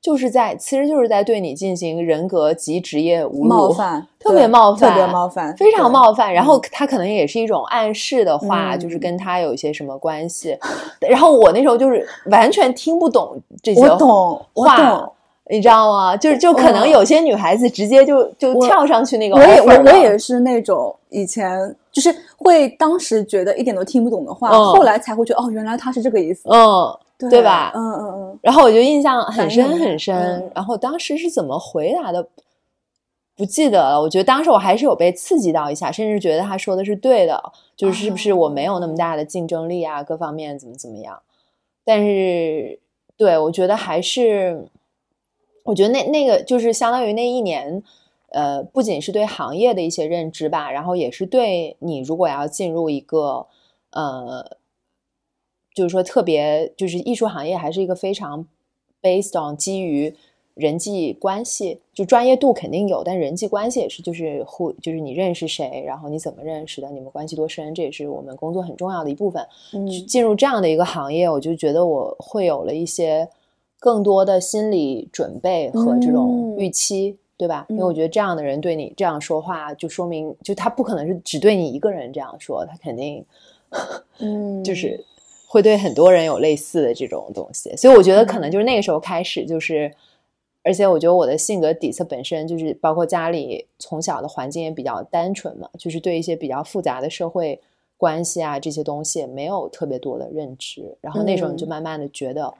就是在其实就是在对你进行人格及职业侮辱、冒犯，特别冒犯，特别冒犯，非常冒犯。然嗯后他可能也是一种暗示的话，嗯就是跟他有一些什么关系。然后我那时候就是完全听不懂这些我懂，我话懂。你知道吗？就是就可能嗯有些女孩子直接就就跳上去那个我也我我也是那种以前就是会当时觉得一点都听不懂的话，嗯后来才会觉得哦，原来他是这个意思，嗯，对对吧嗯嗯嗯，然后我就印象很深很深。嗯然后当时是怎么回答的，不记得了。我觉得当时我还是有被刺激到一下，甚至觉得他说的是对的，就是是不是我没有那么大的竞争力啊，各方面怎么怎么样。但是，对我觉得还是，我觉得那那个就是相当于那一年。呃，不仅是对行业的一些认知吧，然后也是对你如果要进入一个呃，就是说特别就是艺术行业还是一个非常 based on 基于人际关系，就专业度肯定有，但人际关系也是就是互就是你认识谁，然后你怎么认识的，你们关系多深，这也是我们工作很重要的一部分。嗯进入这样的一个行业，我就觉得我会有了一些更多的心理准备和这种嗯预期。对吧？因为嗯。我觉得这样的人对你这样说话，就说明就他不可能是只对你一个人这样说，他肯定嗯，<laughs> 就是会对很多人有类似的这种东西，所以我觉得嗯可能就是那个时候开始，就是，而且我觉得我的性格底色本身就是，包括家里从小的环境也比较单纯嘛，就是对一些比较复杂的社会关系啊这些东西也没有特别多的认知，然后那时候你就嗯。慢慢的觉得，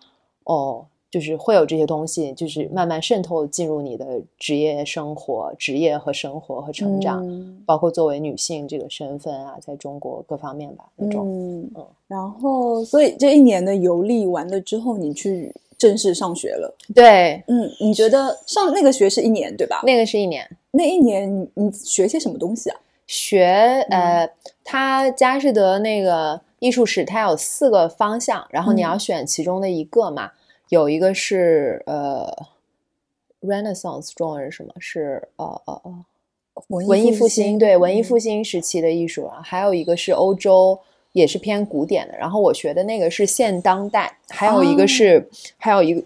哦。就是会有这些东西，就是慢慢渗透进入你的职业生活、职业和生活和成长，嗯包括作为女性这个身份啊，在中国各方面吧，那种。嗯嗯然后所以这一年的游历完了之后，你去正式上学了，对，嗯，你觉得上那个学是一年对吧？那个是一年那一年你你学些什么东西啊？学，呃，他佳士得那个艺术史，它有四个方向，然后你嗯要选其中的一个嘛。有一个是呃，Renaissance 中文是什么？是呃呃呃文文艺复兴，对文艺复兴，兴时期的艺术啊。还有一个是欧洲，也是偏古典的。然后我学的那个是现当代，还有一个是，还有一个。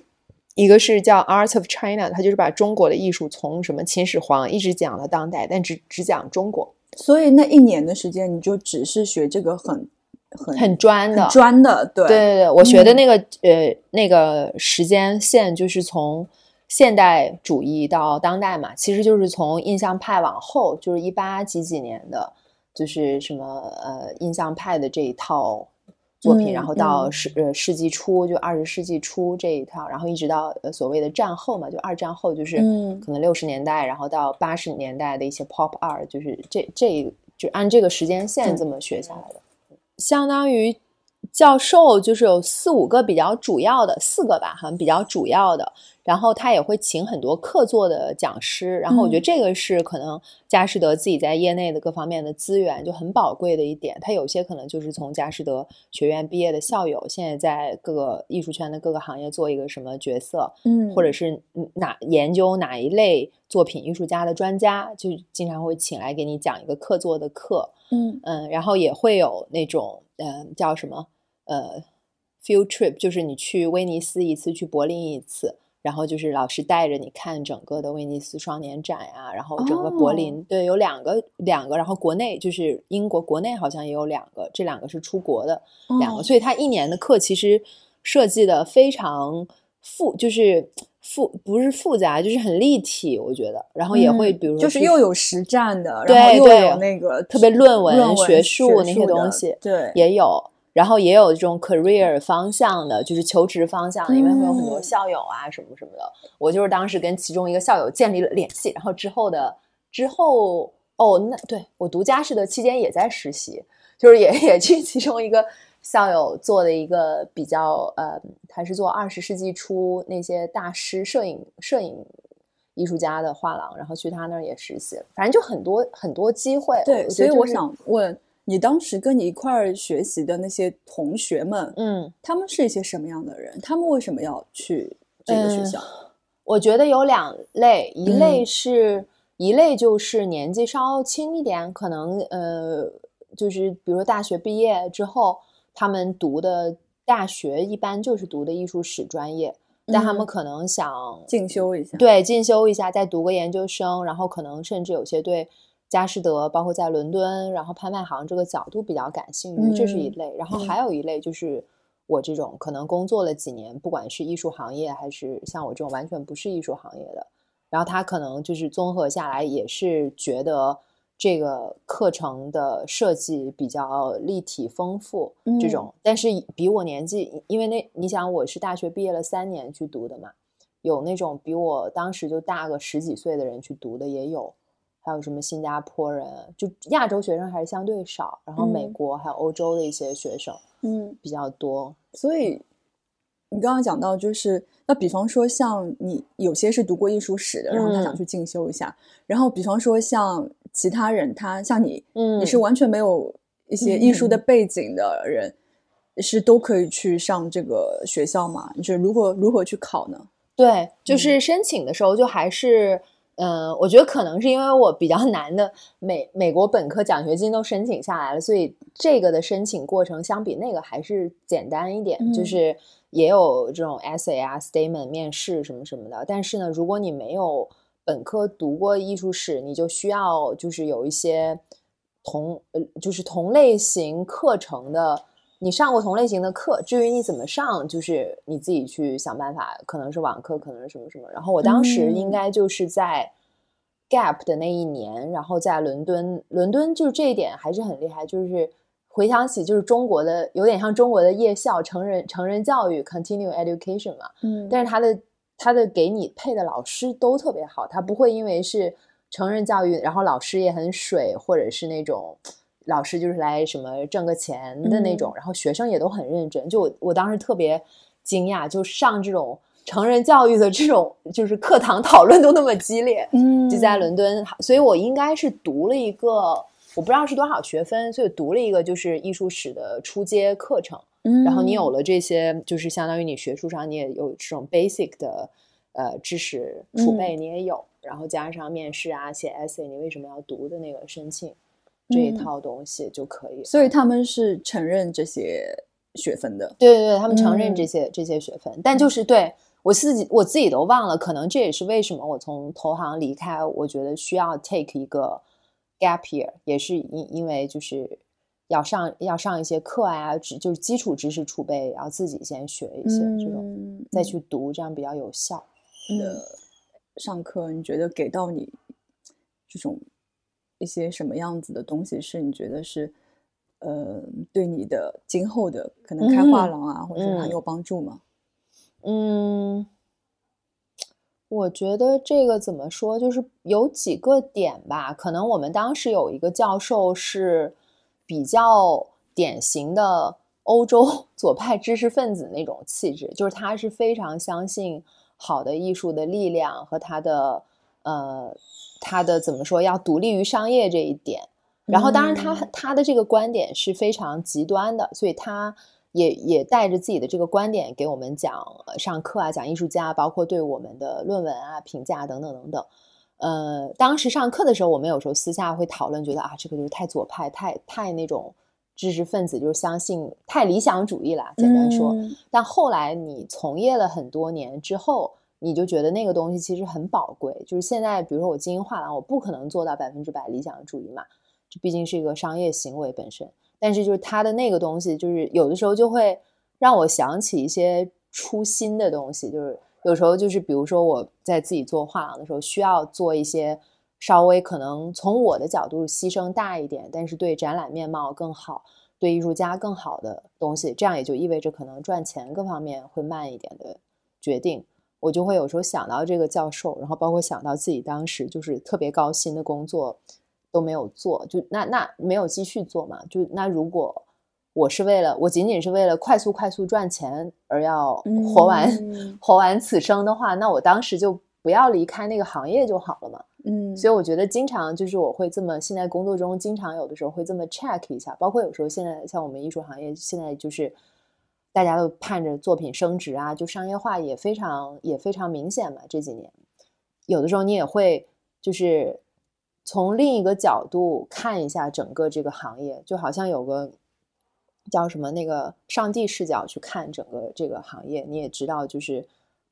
一个是叫 Art of China，它就是把中国的艺术从什么秦始皇一直讲到当代，但只只讲中国，所以那一年的时间，你就只是学这个很很很专的，专的，对。对对对，我学的嗯。那个、呃那个时间线就是从现代主义到当代嘛，其实就是从印象派往后，就是一八几几年的，就是什么呃印象派的这一套作品，嗯然后到嗯、呃世纪初，就二十世纪初这一套，然后一直到呃所谓的战后嘛，就二战后，就是嗯。可能六十年代，然后到八十年代的一些 pop art，就是这这就按这个时间线嗯这么学下来的。相当于教授就是有四五个比较主要的，四个吧，好像比较主要的。然后他也会请很多客座的讲师，然后我觉得嗯这个是可能佳士得自己在业内的各方面的资源就很宝贵的一点。他有些可能就是从佳士得学院毕业的校友，现在在各个艺术圈的各个行业做一个什么角色，嗯，或者是嗯哪研究哪一类作品艺术家的专家，就经常会请来给你讲一个客座的课。嗯嗯，然后也会有那种呃叫什么呃 field trip，就是你去威尼斯一次，去柏林一次，然后就是老师带着你看整个的威尼斯双年展呀、然后整个柏林、对有两个两个，然后国内就是英国国内好像也有两个，这两个是出国的两个，哦。所以他一年的课其实设计的非常复，就是复不是复杂，就是很立体，我觉得，然后也会嗯比如说就是又有实战的，然后又有那个特别论文论文学术那些东西对，也有，然后也有这种 career 方向的，就是求职方向的，因为会有很多嗯校友啊什么什么的。我就是当时跟其中一个校友建立了联系，然后之后的之后哦，那对我读家士的期间也在实习，就是也也去其中一个校友做的一个比较呃，他是做二十世纪初那些大师摄影摄影。艺术家的画廊，然后去他那儿也实习了，反正就很多很多机会。对，觉所以我想问你，当时跟你一块儿学习的那些同学们，嗯，他们是一些什么样的人？他们为什么要去这个学嗯校？我觉得有两类，一类嗯是、一类就是年纪稍轻一点，可能呃，就是比如说大学毕业之后，他们读的大学一般就是读的艺术史专业，但他们可能想进修一下，对，进修一下，再读个研究生，然后可能甚至有些对佳士得，包括在伦敦，然后拍卖行这个角度比较感兴趣，这是一类。然后还有一类就是我这种可能工作了几年，不管是艺术行业还是像我这种完全不是艺术行业的，然后他可能就是综合下来也是觉得。这个课程的设计比较立体丰富，这种，但是比我年纪，因为那你想我是大学毕业了三年去读的嘛，有那种比我当时就大个十几岁的人去读的也有，还有什么新加坡人，就亚洲学生还是相对少，然后美国还有欧洲的一些学生，嗯，比较多，所以你刚刚讲到就是，那比方说像你有些是读过艺术史的，然后他想去进修一下，然后比方说像。其他人，他像你，嗯，你是完全没有一些艺术的背景的人，是都可以去上这个学校吗？就是如何如何去考呢？对，就是申请的时候就还是，嗯，我觉得可能是因为我比较难的美美国本科奖学金都申请下来了，所以这个的申请过程相比那个还是简单一点，就是也有这种 essay 啊、statement 面试什么什么的。但是呢，如果你没有本科读过艺术史，你就需要就是有一些同呃，就是同类型课程的，你上过同类型的课。至于你怎么上，就是你自己去想办法，可能是网课，可能是什么什么。然后我当时应该就是在 Gap 的那一年，然后在伦敦，伦敦就是这一点还是很厉害。就是回想起，就是中国的有点像中国的夜校成人成人教育 （Continue Education） 嘛，嗯，但是他的。他的给你配的老师都特别好，他不会因为是成人教育，然后老师也很水，或者是那种老师就是来什么挣个钱的那种，然后学生也都很认真。就我我当时特别惊讶，就上这种成人教育的这种，就是课堂讨论都那么激烈。嗯，就在伦敦，所以我应该是读了一个，我不知道是多少学分，所以读了一个就是艺术史的初阶课程。嗯然后你有了这些，就是相当于你学术上你也有这种 basic 的呃知识储备，你也有，然后加上面试啊、写 essay，你为什么要读的那个申请这一套东西就可以。所以他们是承认这些学分的，对对对，他们承认这些这些学分，但就是对我自己我自己都忘了，可能这也是为什么我从投行离开，我觉得需要 take 一个 gap year，也是因因为就是。要上要上一些课啊，只就是基础知识储备，然后自己先学一些这种，再去读，这样比较有效。的上课，你觉得给到你这种一些什么样子的东西，是你觉得是呃对你的今后的可能开画廊啊，或者很有帮助吗？嗯，我觉得这个怎么说，就是有几个点吧。可能我们当时有一个教授是。比较典型的欧洲 <laughs> 左派知识分子那种气质，就是他是非常相信好的艺术的力量和他的呃他的怎么说要独立于商业这一点。然后，当然他他的这个观点是非常极端的，所以他也也带着自己的这个观点给我们讲上课啊，讲艺术家，包括对我们的论文啊评价等等等等。呃，当时上课的时候，我们有时候私下会讨论，觉得啊，这个就是太左派，太太那种知识分子，就是相信太理想主义了。简单说，但后来你从业了很多年之后，你就觉得那个东西其实很宝贵。就是现在，比如说我经营画廊，我不可能做到百分之百理想主义嘛，这毕竟是一个商业行为本身。但是就是他的那个东西，就是有的时候就会让我想起一些初心的东西，就是。有时候就是，比如说我在自己做画廊的时候，需要做一些稍微可能从我的角度牺牲大一点，但是对展览面貌更好、对艺术家更好的东西，这样也就意味着可能赚钱各方面会慢一点的决定，我就会有时候想到这个教授，然后包括想到自己当时就是特别高薪的工作都没有做，就那那没有继续做嘛，就那如果。我是为了我仅仅是为了快速快速赚钱而要活完 <laughs> 活完此生的话，那我当时就不要离开那个行业就好了嘛。嗯，所以我觉得经常就是我会这么现在工作中经常有的时候会这么 check 一下，包括有时候现在像我们艺术行业现在就是大家都盼着作品升值啊，就商业化也非常也非常明显嘛。这几年有的时候你也会就是从另一个角度看一下整个这个行业，就好像有个。叫什么？那个上帝视角去看整个这个行业，你也知道，就是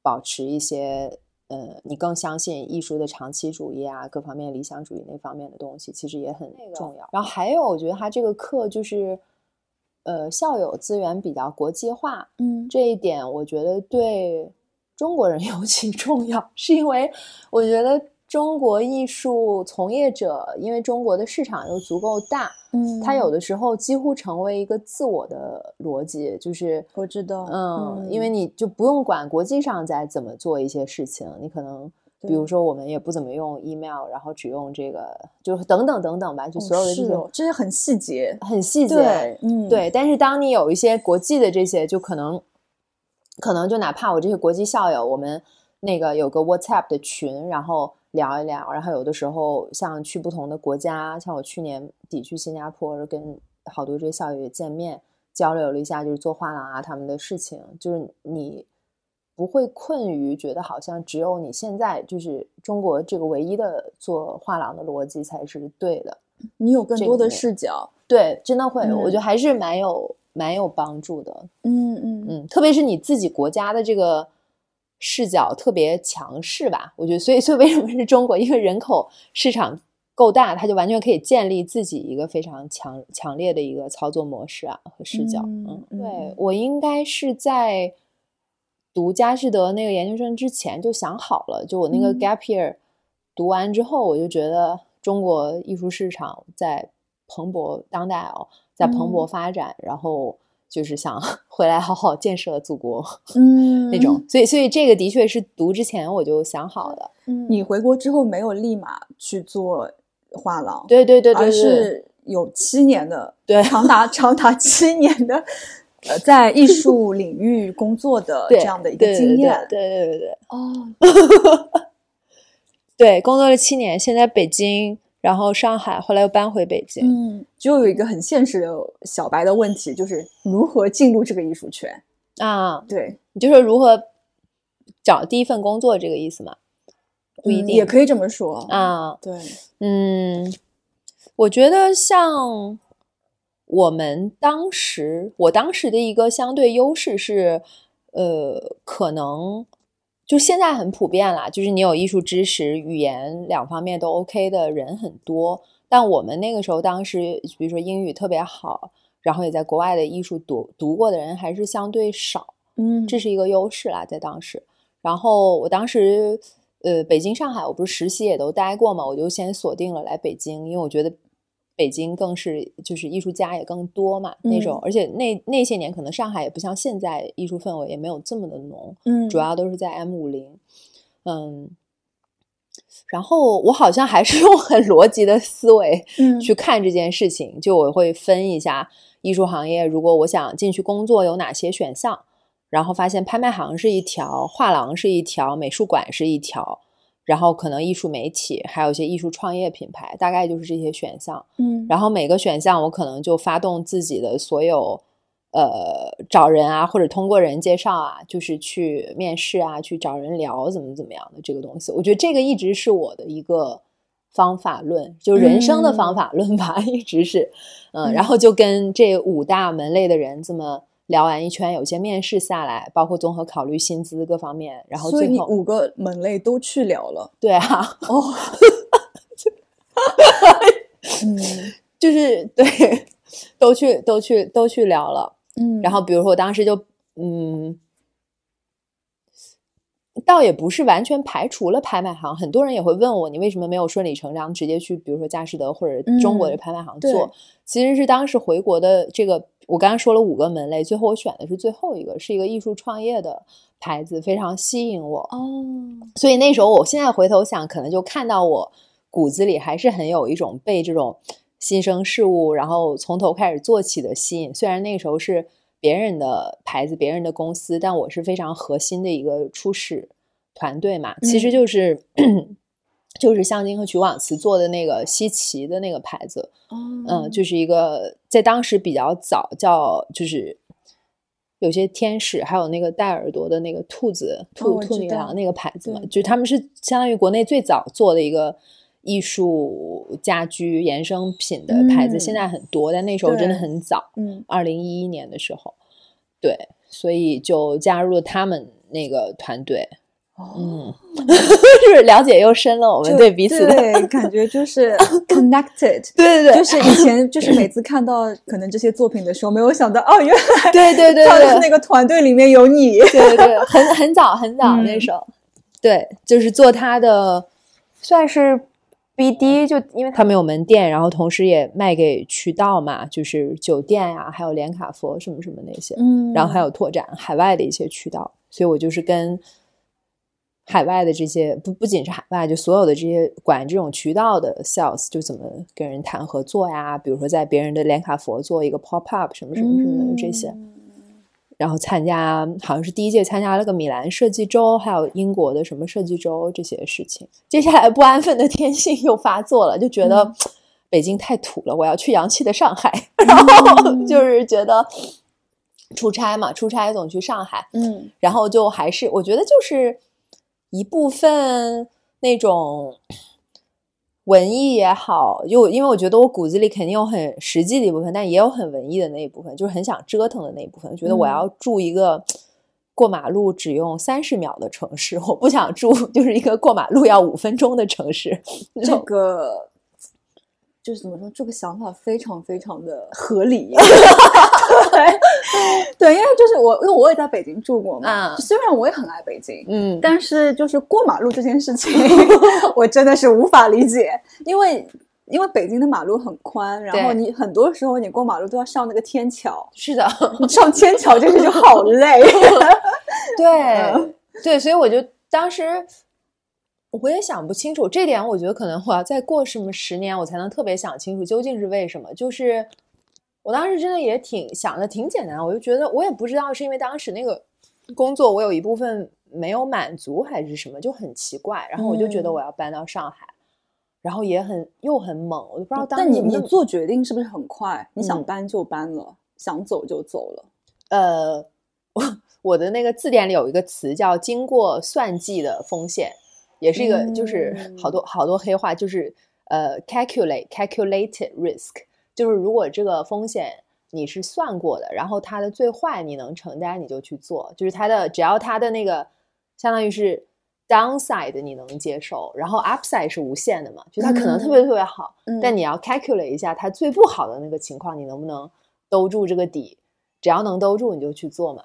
保持一些呃，你更相信艺术的长期主义啊，各方面理想主义那方面的东西，其实也很重要。然后还有，我觉得他这个课就是呃，校友资源比较国际化，嗯这一点我觉得对中国人 <laughs> 尤其重要，是因为我觉得中国艺术从业者，因为中国的市场又足够大，嗯，它有的时候几乎成为一个自我的逻辑，就是我知道嗯，嗯因为你就不用管国际上在怎么做一些事情，你可能。比如说，我们也不怎么用 email，然后只用这个，就是等等等等吧，就所有的这些是哦，这些很细节，很细节，对，嗯，对，但是当你有一些国际的这些，就可能，可能就哪怕我这些国际校友，我们那个有个 WhatsApp 的群，然后聊一聊，然后有的时候像去不同的国家，像我去年底去新加坡，跟好多这些校友也见面交流了一下，就是做画廊啊他们的事情，就是你不会困于觉得好像只有你现在就是中国这个唯一的做画廊的逻辑才是对的。你有更多的视角，对，真的会，嗯我觉得还是蛮有蛮有帮助的。嗯嗯嗯，特别是你自己国家的这个视角特别强势吧，我觉得，所以，所以为什么是中国？因为人口市场够大，它就完全可以建立自己一个非常强强烈的一个操作模式啊和视角。嗯对我应该是在读佳士得那个研究生之前就想好了，就我那个嗯。gap year 读完之后，我就觉得中国艺术市场在蓬勃当代哦，在蓬勃嗯。发展，然后就是想 <laughs> 回来好好建设祖国嗯 <laughs> 那种，所以所以这个的确是读之前我就想好的，嗯，你回国之后没有立马去做画廊，对对对对而对，是有七年的，对。长达长达七年的，呃，在艺术领域工作的 <laughs> 这样的一个经验。对对对对哦，<laughs> 对，工作了七年，现在北京，然后上海，后来又搬回北京，嗯，就有一个很现实的小白的问题，就是如何进入这个艺术圈？啊，对，你就说如何找第一份工作这个意思吗？不一定，嗯也可以这么说。啊，对，嗯，我觉得像我们当时，我当时的一个相对优势是，呃，可能就现在很普遍啦，就是你有艺术知识、语言两方面都 OK 的人很多。但我们那个时候，当时比如说英语特别好，然后也在国外的艺术读读过的人还是相对少。嗯，这是一个优势啦，在当时。然后我当时，呃，北京、上海，我不是实习也都待过嘛，我就先锁定了来北京，因为我觉得北京更是就是艺术家也更多嘛那种，嗯而且那那些年可能上海也不像现在艺术氛围也没有这么的浓，嗯，主要都是在 M 五零，嗯。然后我好像还是 <laughs> 用很逻辑的思维嗯去看这件事情，就我会分一下艺术行业，如果我想进去工作有哪些选项，然后发现拍卖行是一条，画廊是一条，美术馆是一条，然后可能艺术媒体，还有一些艺术创业品牌，大概就是这些选项。嗯，然后每个选项我可能就发动自己的所有，呃，找人啊，或者通过人介绍啊，就是去面试啊，去找人聊怎么怎么样的这个东西。我觉得这个一直是我的一个方法论，就人生的方法论吧，<laughs> 一直是，嗯，然后就跟这五大门类的人这么聊完一圈，有些面试下来，包括综合考虑薪资各方面，然后最后五个门类都去聊了。对啊，哦，<laughs> 嗯就是对，都去都去都去聊了。嗯，然后比如说我当时就嗯，倒也不是完全排除了拍卖行，很多人也会问我，你为什么没有顺理成章直接去，比如说佳士得或者中国的嗯拍卖行对做？其实是当时回国的这个，我刚刚说了五个门类，最后我选的是最后一个，是一个艺术创业的牌子，非常吸引我。哦，所以那时候，我现在回头想，可能就看到我骨子里还是很有一种被这种新生事物，然后从头开始做起的吸引。虽然那时候是别人的牌子、别人的公司，但我是非常核心的一个初始团队嘛，其实嗯就是、就是香金和曲广慈做的那个西奇的那个牌子，哦，嗯，就是一个在当时比较早叫就是。有些天使，还有那个带耳朵的那个兔子、兔、兔女郎那个牌子嘛，对。就是他们是相当于国内最早做的一个艺术家居衍生品的牌子，嗯。现在很多，但那时候真的对很早，嗯。二零一一年的时候，对，所以就加入了他们那个团队。嗯，<laughs> 就是了解又深了，我们对彼此的感觉就是 <laughs> connected。对对对，就是以前就是每次看到可能这些作品的时候，没有想到哦，原来对对对，那个团队里面有你。对对，很很早很早那时候，对，就是做他的算是 BD，就因为他们有门店，然后同时也卖给渠道嘛，就是酒店呀，还有连卡佛什么什么那些，嗯，然后还有拓展海外的一些渠道，所以我就是跟。海外的这些不不仅是海外，就所有的这些管这种渠道的 sales 就怎么跟人谈合作呀？比如说在别人的连卡佛做一个 pop up 什么什么什么的这些，然后参加好像是第一届参加了个米兰设计周，还有英国的什么设计周这些事情。接下来不安分的天性又发作了，就觉得北京太土了，我要去洋气的上海。<laughs> 然后就 <laughs> 是觉得出差嘛，出差总去上海，嗯，然后就还是我觉得就是。一部分那种文艺也好，就因为我觉得我骨子里肯定有很实际的一部分，但也有很文艺的那一部分，就是很想折腾的那一部分。觉得我要住一个过马路只用三十秒的城市，我不想住就是一个过马路要五分钟的城市。<laughs> 这个。就是怎么说，这个想法非常非常的合理。<laughs> 对，对因为就是我，因为我也在北京住过嘛。虽然我也很爱北京，嗯，但是就是过马路这件事情，<laughs> 我真的是无法理解。因为因为北京的马路很宽，然后你很多时候你过马路都要上那个天桥。是的，<laughs> 上天桥这个就好累。对对，所以我就当时。我也想不清楚这点，我觉得可能我要再过什么十年，我才能特别想清楚究竟是为什么。就是我当时真的也挺想的，挺简单。我就觉得我也不知道是因为当时那个工作我有一部分没有满足还是什么，就很奇怪。然后我就觉得我要搬到上海，然后也很又很猛，我都不知道当。但你你做决定是不是很快？你想搬就搬了，想走就走了。呃，我 <laughs> 我的那个字典里有一个词叫“经过算计的风险”。也是一个，就是好多好多黑话，就是呃，calculate calculated risk，就是如果这个风险你是算过的，然后它的最坏你能承担，你就去做，就是它的只要它的那个相当于是 downside 你能接受，然后 upside 是无限的嘛，就它可能特别特别好，但你要 calculate 一下它最不好的那个情况，你能不能兜住这个底，只要能兜住你就去做嘛。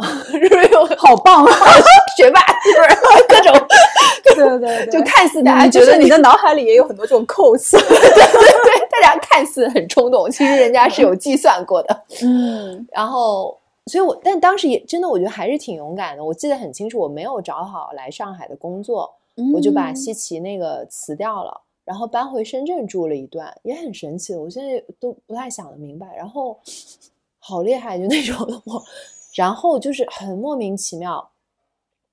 <laughs> 是不是好棒啊？<laughs> 学霸是不 <laughs> 是各种？<laughs> 对对对，就看似大家觉得你的脑海里也有很多这种扣词，<laughs> 对对对，大家看似很冲动，其实人家是有计算过的。嗯，然后，所以我但当时也真的，我觉得还是挺勇敢的。我记得很清楚，我没有找好来上海的工作，我就把西奇那个辞掉了，然后搬回深圳住了一段，也很神奇。我现在都不太想得明白，然后好厉害，就那种我。然后就是很莫名其妙，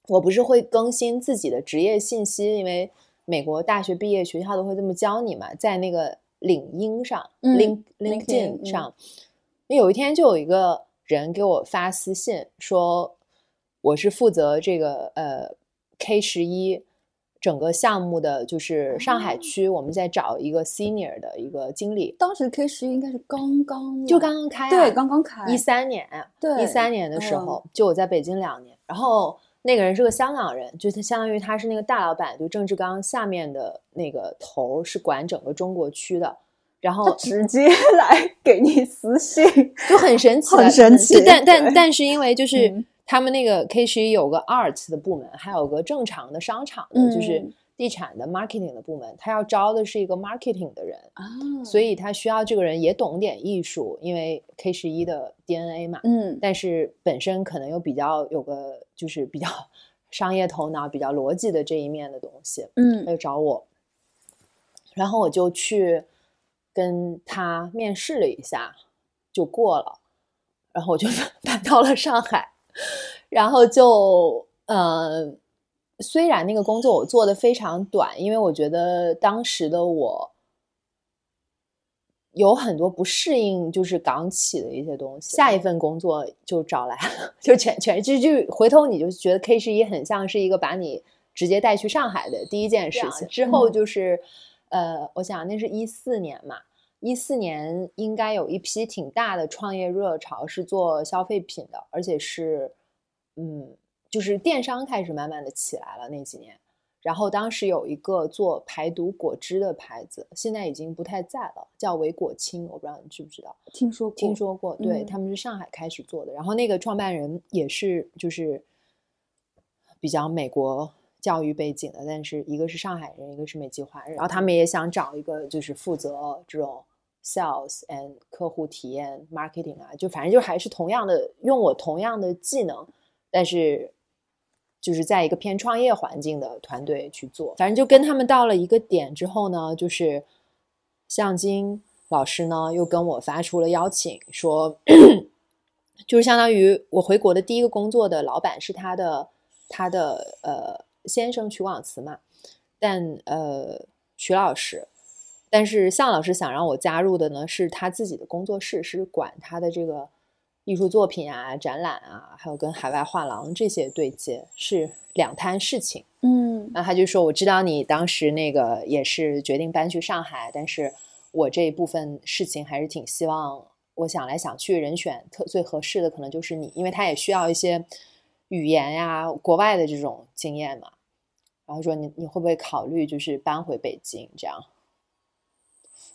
我不是会更新自己的职业信息，因为美国大学毕业学校都会这么教你嘛，在那个领英上，link LinkedIn 上，有一天就有一个人给我发私信说，我是负责这个呃 K 十一。整个项目的就是上海区，我们在找一个 senior 的一个经理。当时 K 十一应该是刚刚就刚刚开，对，刚刚开，一三年，对，一三年的时候，就我在北京两年。然后那个人是个香港人，就是相当于他是那个大老板，就郑志刚下面的那个头是管整个中国区的。然后直接 <laughs> 来给你私信，<laughs> 就很神奇，很神奇。但但但是因为就是。他们那个 K 十一有个 art 的部门，还有个正常的商场的，就是地产的 marketing 的部门。他要招的是一个 marketing 的人啊，所以他需要这个人也懂点艺术，因为 K 十一的 DNA 嘛。嗯，但是本身可能又比较有个就是比较 <laughs> 商业头脑、比较逻辑的这一面的东西。嗯，他就找我，然后我就去跟他面试了一下，就过了，然后我就 <laughs> 搬到了上海。然后就，呃，虽然那个工作我做的非常短，因为我觉得当时的我有很多不适应，就是港企的一些东西。下一份工作就找来了，就全全就就回头你就觉得 K 十一很像是一个把你直接带去上海的第一件事情。之后就是，呃，我想那是一四年嘛。一四年应该有一批挺大的创业热潮，是做消费品的，而且是，嗯，就是电商开始慢慢的起来了那几年。然后当时有一个做排毒果汁的牌子，现在已经不太在了，叫维果清，我不知道你知不知道？听说过，听说过。对，嗯他们是上海开始做的，然后那个创办人也是就是比较美国教育背景的，但是一个是上海人，一个是美籍华人，然后他们也想找一个就是负责这种 sales and 客户体验 marketing 啊，就反正就还是同样的用我同样的技能，但是就是在一个偏创业环境的团队去做，反正就跟他们到了一个点之后呢，就是向金老师呢又跟我发出了邀请，说就是相当于我回国的第一个工作的老板是他的他的呃先生曲广慈嘛，但呃曲老师，但是向老师想让我加入的呢是他自己的工作室，是管他的这个艺术作品啊、展览啊，还有跟海外画廊这些对接，是两摊事情。嗯然后他就说：“我知道你当时那个也是决定搬去上海，但是我这一部分事情还是挺希望，我想来想去，人选特最合适的可能就是你，因为他也需要一些语言呀、国外的这种经验嘛。然后说你你会不会考虑就是搬回北京这样？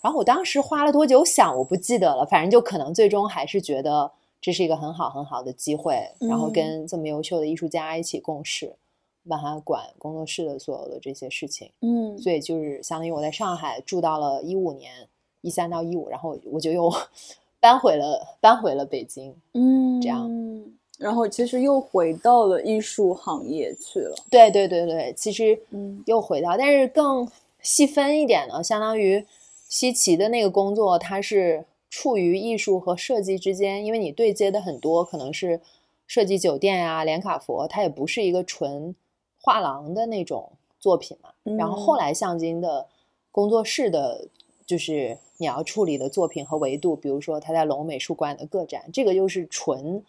然后我当时花了多久想我不记得了，反正就可能最终还是觉得这是一个很好很好的机会，然后嗯跟这么优秀的艺术家一起共事。”帮他管工作室的所有的这些事情，嗯所以就是相当于我在上海住到了一五年，一三到一五，然后我就又 <laughs> 搬回了搬回了北京。嗯，这样，然后其实又回到了艺术行业去了。对对对对，其实嗯又回到，但是更细分一点呢，相当于西奇的那个工作，它是处于艺术和设计之间，因为你对接的很多可能是设计酒店啊、连卡佛，它也不是一个纯画廊的那种作品嘛。然后后嗯来向京的工作室的，就是你要处理的作品和维度，比如说他在龙美术馆的个展，这个又是纯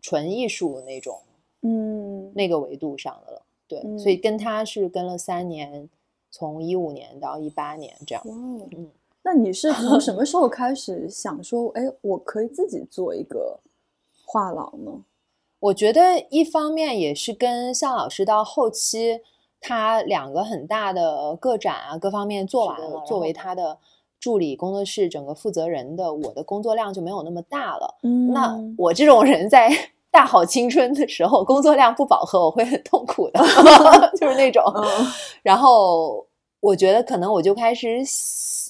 纯艺术那种嗯那个维度上的了。对，嗯所以跟他是跟了三年，从一五年到一八年这样。嗯，那你是 <laughs> 从什么时候开始想说，哎，我可以自己做一个画廊呢？我觉得一方面也是跟向老师到后期，他两个很大的个展啊，各方面做完了，作为他的助理工作室整个负责人的，我的工作量就没有那么大了。嗯那我这种人在 <laughs> 大好青春的时候，工作量不饱和，我会很痛苦的，<laughs> 就是那种。嗯然后我觉得可能我就开始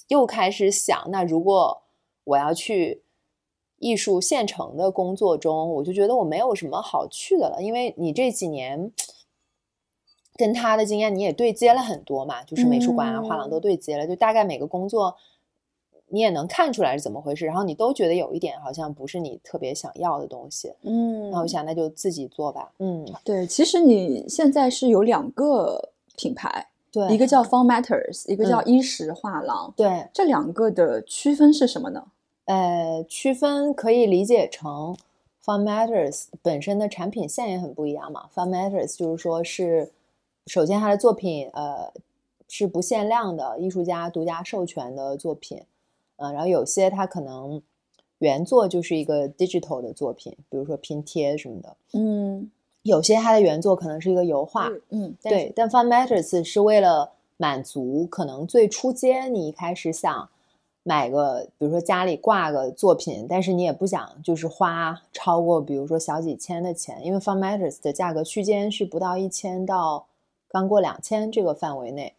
又开始想，那如果我要去艺术现成的工作中，我就觉得我没有什么好去的了，因为你这几年跟他的经验你也对接了很多嘛，就是美术馆啊、画廊都嗯。对接了，就大概每个工作你也能看出来是怎么回事，然后你都觉得有一点好像不是你特别想要的东西，嗯，那我想那就自己做吧，嗯，对，其实你现在是有两个品牌，对，一个叫 Fun Matters，一个叫衣食画廊。对，这两个的区分是什么呢？呃，区分可以理解成 Fun Matters 本身的产品线也很不一样嘛。Fun Matters 就是说是，首先他的作品呃是不限量的，艺术家独家授权的作品，嗯、然后有些它可能原作就是一个 digital 的作品，比如说拼贴什么的，嗯，有些它的原作可能是一个油画，嗯，对但 Fun Matters 是为了满足可能最初阶，你一开始想买个，比如说家里挂个作品，但是你也不想就是花超过比如说小几千的钱，因为 Fun Matters 的价格区间是不到一千到刚过两千这个范围内，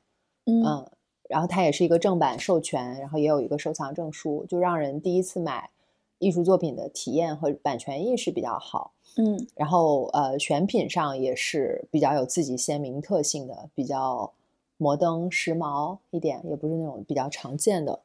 嗯。嗯，然后它也是一个正版授权，然后也有一个收藏证书，就让人第一次买艺术作品的体验和版权意识比较好。嗯然后呃，选品上也是比较有自己鲜明特性的，比较摩登时髦一点，也不是那种比较常见的。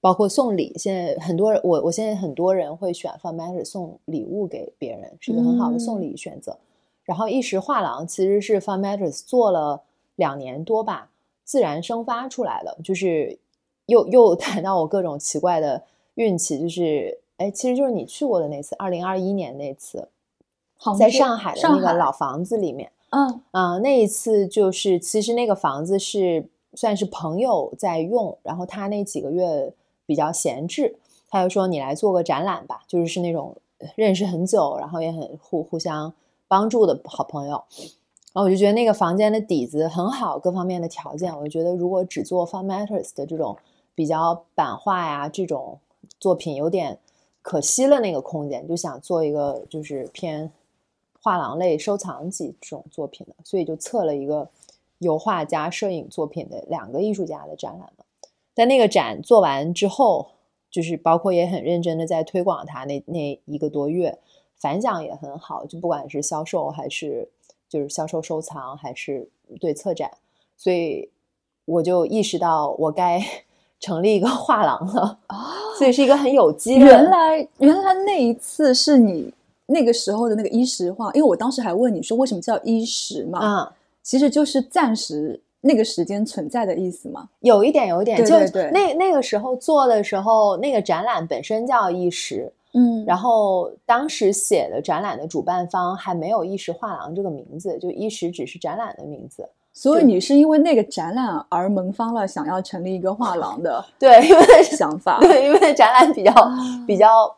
包括送礼，现在很多人，我我现在很多人会选 Fun Matter 送礼物给别人，是一个很好的送嗯礼选择。然后一时画廊其实是 Fun Matters 做了两年多吧，自然生发出来的，就是又又 <laughs> 谈到我各种奇怪的运气，就是哎，其实就是你去过的那次，二零二一年那次，在上海的那个老房子里面，嗯啊、那一次就是其实那个房子是算是朋友在用，然后他那几个月比较闲置，他就说你来做个展览吧，就是是那种认识很久，然后也很互互相帮助的好朋友。然后我就觉得那个房间的底子很好，各方面的条件，我就觉得如果只做 Fun Matters 的这种比较版画呀这种作品，有点可惜了那个空间，就想做一个就是偏画廊类收藏级这种作品的，所以就测了一个油画加摄影作品的两个艺术家的展览嘛。在那个展做完之后，就是包括也很认真的在推广它那那一个多月，反响也很好，就不管是销售还是。就是销售收藏还是对策展，所以我就意识到我该成立一个画廊了啊！所以是一个很有机。原来原来那一次是你那个时候的那个一时画，因为我当时还问你说为什么叫一时嘛？啊，其实就是暂时那个时间存在的意思嘛。有一点，有一点，就对那那个时候做的时候，那个展览本身叫一时。嗯，然后当时写的展览的主办方还没有意识画廊这个名字，就一时只是展览的名字。所以你是因为那个展览而萌发了想要成立一个画廊的 <laughs> 对，因为想法。<laughs> 对，因为展览比较比较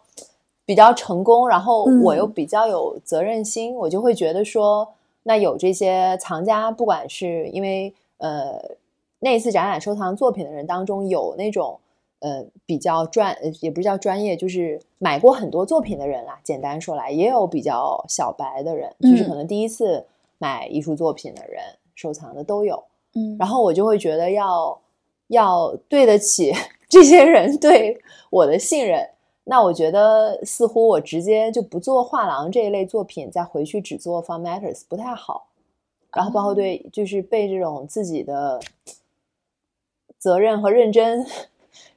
比较成功，然后我又比较有责任心，我就会觉得说，那有这些藏家，不管是因为呃那次展览收藏作品的人当中有那种。呃，比较专，也不是叫专业，就是买过很多作品的人啦。简单说来，也有比较小白的人，就是可能第一次买艺术作品的人，收藏的都有。嗯，然后我就会觉得要要对得起 <laughs> 这些人对我的信任。那我觉得似乎我直接就不做画廊这一类作品，再回去只做 Fun Matters 不太好。然后包括对，就是被这种自己的责任和认真。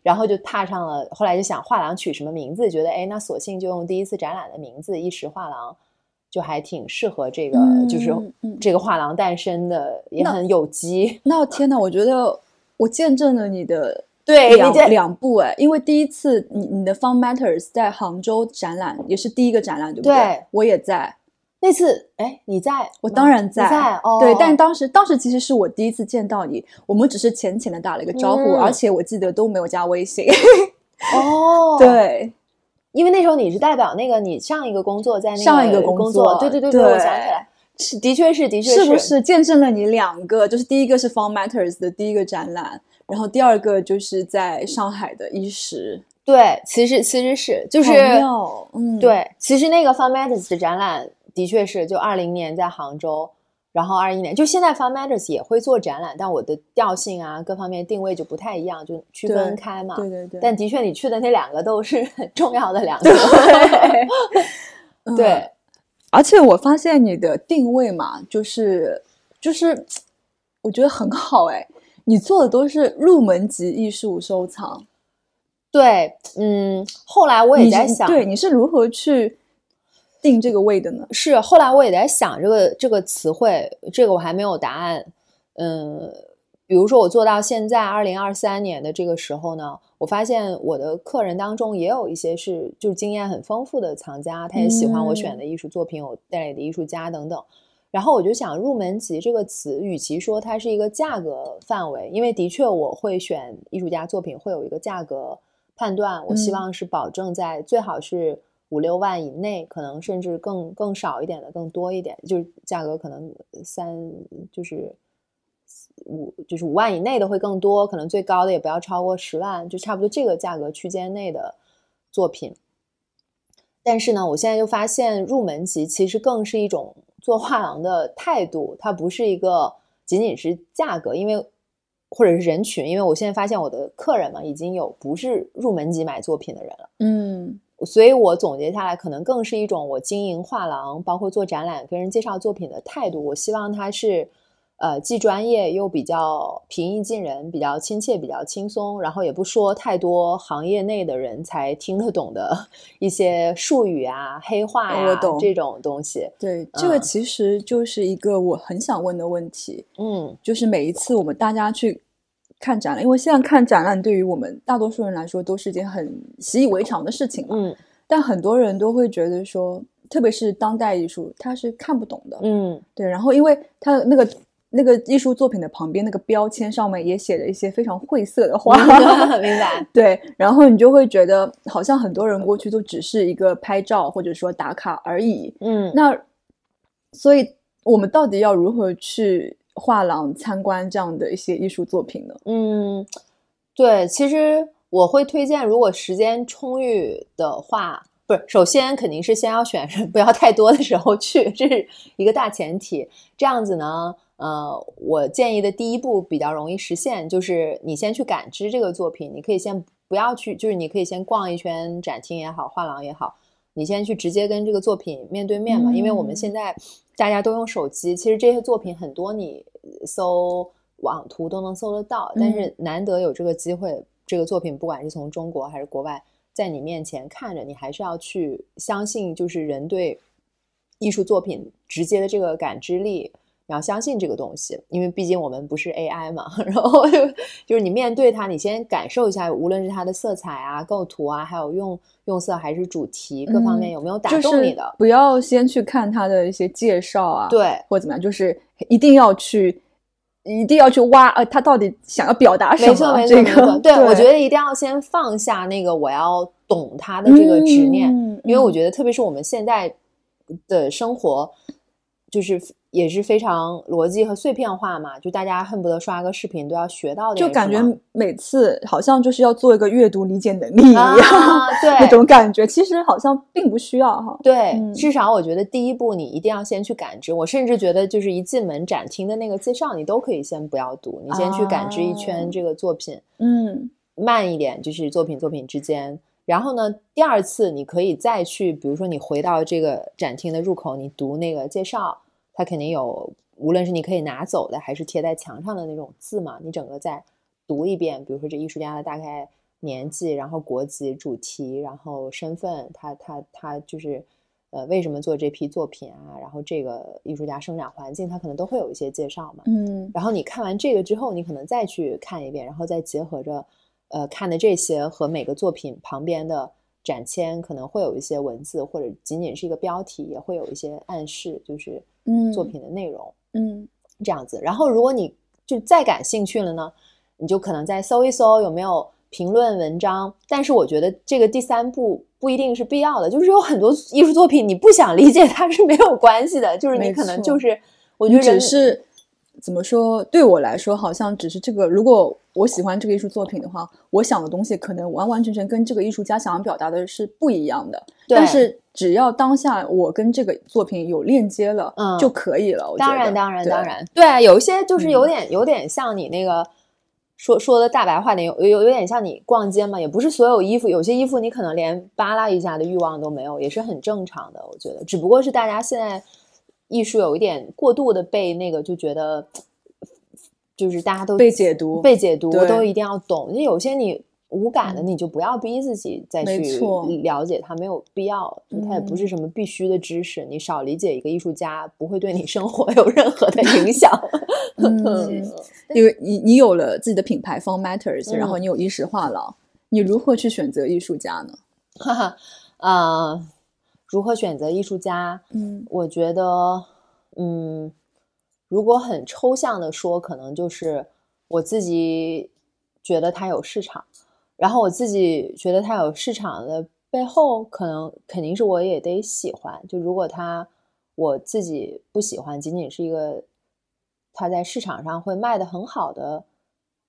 然后就踏上了，后来就想画廊取什么名字，觉得哎，那索性就用第一次展览的名字“一时画廊”，就还挺适合这个，就是这个画廊诞生的，也很有机。那天呐，我觉得我见证了你的 <laughs> 对两两步哎，因为第一次你你的 Fun Matters 在杭州展览也是第一个展览，对不对？我也在。那次，哎，你在？我当然在。在哦。对，但当时，当时其实是我第一次见到你，我们只是浅浅的打了一个招呼，而且我记得都没有加微信。哦。<laughs> 对，因为那时候你是代表那个你上一个工作在那个上一个工作，对对对对，我想起来，是的确是的确是，是不是见证了你两个？就是第一个是 Fun Matters 的第一个展览，然后第二个就是在上海的伊食。对，其实其实是就是嗯，对，其实那个 Fun Matters 的展览。的确是，就二零年在杭州，然后二一年就现在 Fun Matters 也会做展览，但我的调性啊各方面定位就不太一样，就区分开嘛。对对对。但的确，你去的那两个都是很 <laughs> 重要的两个。<laughs> 对。而且我发现你的定位嘛，就是就是，我觉得很好哎，你做的都是入门级艺术收藏。对，嗯，后来我也在想，对，你是如何去。定这个位的呢？是后来我也在想这个这个词汇，这个我还没有答案。嗯，比如说我做到现在二零二三年的这个时候呢，我发现我的客人当中也有一些是就是经验很丰富的藏家，他也喜欢我选的艺术作品，我代理的艺术家等等。然后我就想，入门级这个词，与其说它是一个价格范围，因为的确我会选艺术家作品会有一个价格判断，我希望是保证在最好是。五六万以内，可能甚至更更少一点的，更多一点，就是价格可能三，就是五，就是五万以内的会更多，可能最高的也不要超过十万，就差不多这个价格区间内的作品。但是呢，我现在就发现入门级其实更是一种做画廊的态度，它不是一个仅仅是价格，因为或者是人群，因为我现在发现我的客人嘛，已经有不是入门级买作品的人了，嗯。所以，我总结下来，可能更是一种我经营画廊，包括做展览、跟人介绍作品的态度。我希望它是，呃，既专业又比较平易近人，比较亲切，比较轻松，然后也不说太多行业内的人才听得懂的 <laughs> 一些术语啊、黑话呀这种东西。对，这个其实就是一个我很想问的问题。嗯，就是每一次我们大家去。看展览，因为现在看展览对于我们大多数人来说都是一件很习以为常的事情嘛。嗯，但很多人都会觉得说，特别是当代艺术，他是看不懂的。嗯，对。然后，因为他那个那个艺术作品的旁边那个标签上面也写着一些非常晦涩的话，<laughs> 明白？对。然后你就会觉得，好像很多人过去都只是一个拍照或者说打卡而已。嗯，那所以我们到底要如何去画廊参观这样的一些艺术作品呢？嗯，对，其实我会推荐，如果时间充裕的话，不是，首先肯定是先要选 <laughs> 不要太多的时候去，这是一个大前提。这样子呢，呃，我建议的第一步比较容易实现，就是你先去感知这个作品，你可以先不要去，就是你可以先逛一圈展厅也好，画廊也好，你先去直接跟这个作品面对面嘛，因为我们现在大家都用手机，其实这些作品很多你搜网图都能搜得到，但是难得有这个机会。这个作品不管是从中国还是国外，在你面前看着，你还是要去相信，就是人对艺术作品直接的这个感知力，你要相信这个东西，因为毕竟我们不是 AI 嘛。<laughs> 然后就是你面对它，你先感受一下，无论是它的色彩啊、构图啊，还有用用色还是主题各方面有没有打动你的，不要先去看它的一些介绍啊，对，或怎么样，就是一定要去。一定要去挖，呃，他到底想要表达什么？没错，没错，没错。对，我觉得一定要先放下那个我要懂他的这个执念，因为我觉得，特别是我们现在的生活，就是。也是非常逻辑和碎片化嘛，就大家恨不得刷个视频都要学到的，就感觉每次好像就是要做一个阅读理解能力一样，<laughs> <laughs> 对那种感觉，其实好像并不需要哈。对，至少我觉得第一步你一定要先去感知。我甚至觉得，就是一进门展厅的那个介绍，你都可以先不要读，你先去感知一圈这个作品，嗯，慢一点，就是作品作品之间。然后呢，第二次你可以再去，比如说你回到这个展厅的入口，你读那个介绍。它肯定有，无论是你可以拿走的，还是贴在墙上的那种字嘛，你整个再读一遍。比如说这艺术家的大概年纪，然后国籍、主题，然后身份，他他他就是呃为什么做这批作品啊？然后这个艺术家生长环境，他可能都会有一些介绍嘛。嗯。然后你看完这个之后，你可能再去看一遍，然后再结合着呃看的这些和每个作品旁边的展签，可能会有一些文字，或者仅仅是一个标题，也会有一些暗示，就是。嗯，作品的内容，嗯，这样子。然后，如果你就再感兴趣了呢，你就可能再搜一搜有没有评论文章。但是，我觉得这个第三步不一定是必要的。就是有很多艺术作品，你不想理解它是没有关系的。就是你可能就是，我觉得只是。怎么说？对我来说，好像只是这个。如果我喜欢这个艺术作品的话，我想的东西可能完完全全跟这个艺术家想要表达的是不一样的。但是只要当下我跟这个作品有链接了，嗯，就可以了。当然，当然，当然，对，有一些就是有点有点像你那个说说的大白话点，有有有点像你逛街嘛，也不是所有衣服，有些衣服你可能连扒拉一下的欲望都没有，也是很正常的。我觉得，只不过是大家现在。艺术有一点过度的被那个就觉得，就是大家都被解读，被解读都一定要懂。就有些你无感的，你就不要逼自己再去了解它，没有必要。就它也不是什么必须的知识，你少理解一个艺术家，不会对你生活 <laughs> 有任何的影响。嗯，<laughs> 因为你你有了自己的品牌 Fun Matters，然后你有衣食话痨，你如何去选择艺术家呢？<laughs> 哈哈，啊。如何选择艺术家？嗯，我觉得，嗯，如果很抽象的说，可能就是我自己觉得它有市场，然后我自己觉得它有市场的背后，可能肯定是我也得喜欢。就如果他我自己不喜欢，仅仅是一个他在市场上会卖的很好的，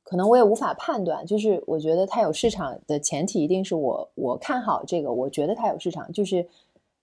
可能我也无法判断。就是我觉得他有市场的前提，一定是我我看好这个，我觉得他有市场，就是。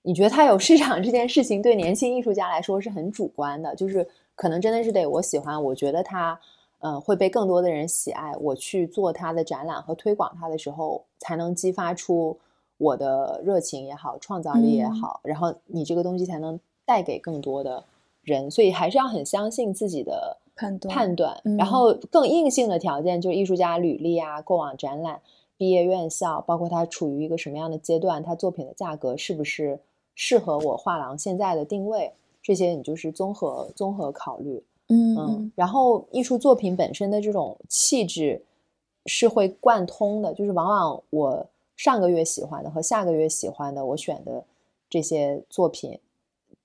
你觉得他有市场这件事情，对年轻艺术家来说是很主观的，就是可能真的是得我喜欢，我觉得他，嗯，会被更多的人喜爱，我去做他的展览和推广它的时候，才能激发出我的热情也好，创造力也好，然后你这个东西才能带给更多的人，所以还是要很相信自己的判断。判断，然后更硬性的条件就是艺术家履历啊，过往展览、毕业院校，包括他处于一个什么样的阶段，他作品的价格是不是。适合我画廊现在的定位，这些你就是综合综合考虑，嗯嗯。然后艺术作品本身的这种气质是会贯通的，就是往往我上个月喜欢的和下个月喜欢的，我选的这些作品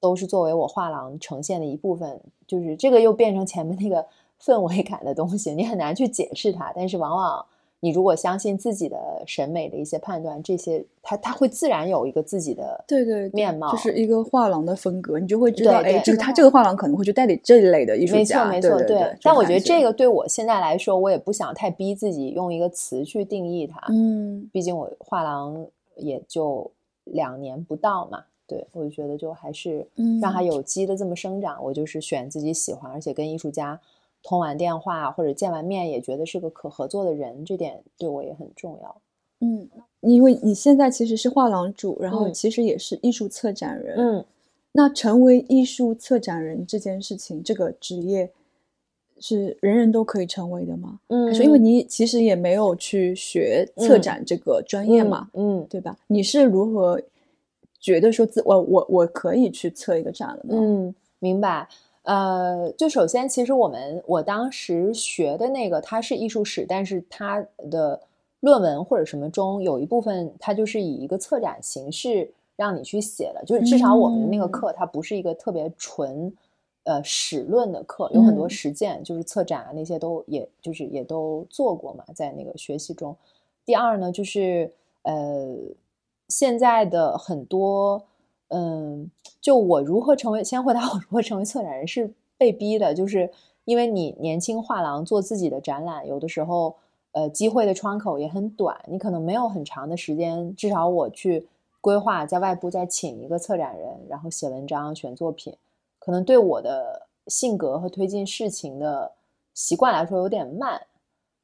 都是作为我画廊呈现的一部分，就是这个又变成前面那个氛围感的东西，你很难去解释它，但是往往。你如果相信自己的审美的一些判断，这些他他会自然有一个自己的对对面貌，就是一个画廊的风格，你就会知道，哎，这个他这个画廊可能会去代理这一类的艺术家，没错没错，对。但我觉得这个对我现在来说，我也不想太逼自己用一个词去定义它，嗯，毕竟我画廊也就两年不到嘛，对我就觉得就还是让它有机的这么生长，我就是选自己喜欢，而且跟艺术家。通完电话或者见完面也觉得是个可合作的人，这点对我也很重要。嗯，因为你现在其实是画廊主，然后其实也是艺术策展人。嗯，那成为艺术策展人这件事情，这个职业是人人都可以成为的吗？嗯，因为你其实也没有去学策展这个专业嘛，嗯，对吧？你是如何觉得说自我我我可以去策一个展的呢？嗯，明白。呃，就首先，其实我们我当时学的那个，它是艺术史，但是它的论文或者什么中有一部分，它就是以一个策展形式让你去写的，就是至少我们那个课，它不是一个特别纯呃史论的课，有很多实践，就是策展啊那些都也就是也都做过嘛，在那个学习中。第二呢，就是呃现在的很多。嗯，就我如何成为？先回答我如何成为策展人是被逼的，就是因为你年轻画廊做自己的展览，有的时候呃机会的窗口也很短，你可能没有很长的时间。至少我去规划在外部再请一个策展人，然后写文章、选作品，可能对我的性格和推进事情的习惯来说有点慢。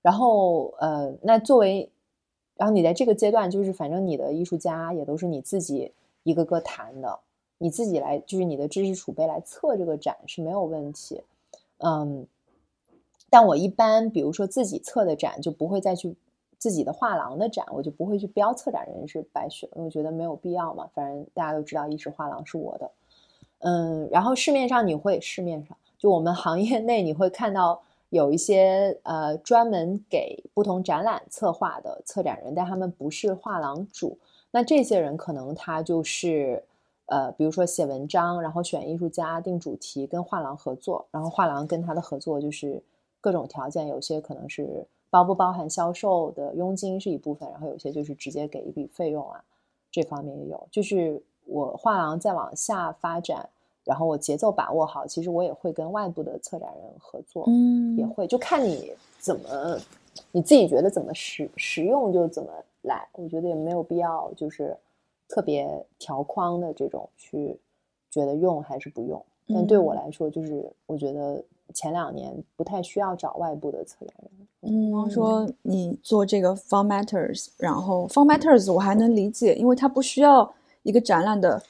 然后呃，那作为，然后你在这个阶段，就是反正你的艺术家也都是你自己。一个个谈的，你自己来，就是你的知识储备来测这个展是没有问题，嗯，但我一般比如说自己测的展就不会再去自己的画廊的展，我就不会去标策展人是白雪，因为我觉得没有必要嘛，反正大家都知道一时画廊是我的，嗯，然后市面上你会市面上就我们行业内你会看到有一些呃专门给不同展览策划的策展人，但他们不是画廊主。那这些人可能他就是，呃，比如说写文章，然后选艺术家、定主题，跟画廊合作，然后画廊跟他的合作就是各种条件，有些可能是包不包含销售的佣金是一部分，然后有些就是直接给一笔费用啊，这方面也有。就是我画廊再往下发展，然后我节奏把握好，其实我也会跟外部的策展人合作，嗯，也会就看你怎么你自己觉得怎么实实用就怎么。来，我觉得也没有必要，就是特别条框的这种去觉得用还是不用。但对我来说，就是我觉得前两年不太需要找外部的测量人。嗯，说你做这个 formatters，然后 formatters 我还能理解，因为它不需要一个展览的。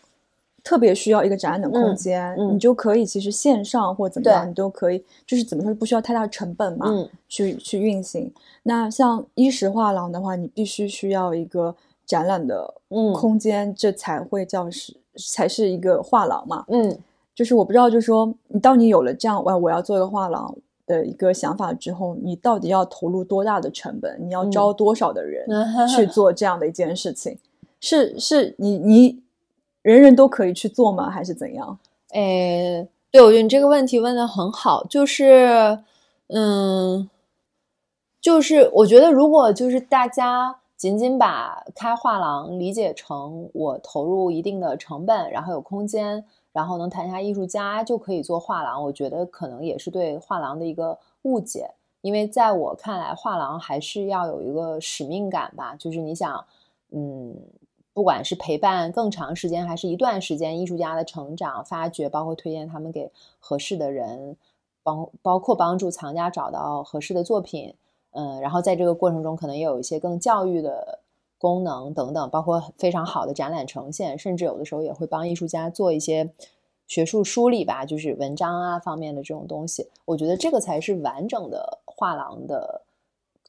特别需要一个展览的空间，你就可以其实线上或怎么样，你都可以，就是怎么说不需要太大的成本嘛，去去运行。那像一石画廊的话，你必须需要一个展览的空间，这才会叫是才是一个画廊嘛。嗯，就是我不知道，就是说你当你有了这样我我要做一个画廊的一个想法之后，你到底要投入多大的成本？你要招多少的人 <laughs> 去做这样的一件事情？是是，你你。人人都可以去做吗？还是怎样？诶，对，我觉得你这个问题问的很好。就是，嗯，就是我觉得，如果就是大家仅仅把开画廊理解成我投入一定的成本，然后有空间，然后能谈下艺术家就可以做画廊，我觉得可能也是对画廊的一个误解。因为在我看来，画廊还是要有一个使命感吧。就是你想，嗯。不管是陪伴更长时间，还是一段时间，艺术家的成长、发掘，包括推荐他们给合适的人，帮包括帮助藏家找到合适的作品，嗯，然后在这个过程中，可能也有一些更教育的功能等等，包括非常好的展览呈现，甚至有的时候也会帮艺术家做一些学术梳理吧，就是文章啊方面的这种东西。我觉得这个才是完整的画廊的，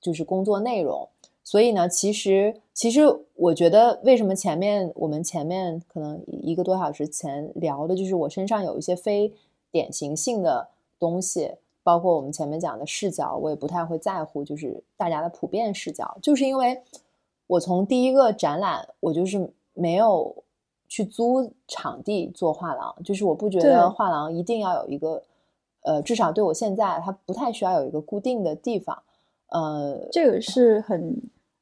就是工作内容。所以呢，其实其实我觉得，为什么前面我们前面可能一个多小时前聊的，就是我身上有一些非典型性的东西，包括我们前面讲的视角，我也不太会在乎，就是大家的普遍视角，就是因为我从第一个展览，我就是没有去租场地做画廊，就是我不觉得画廊一定要有一个，呃，至少对我现在，它不太需要有一个固定的地方。呃，这个是很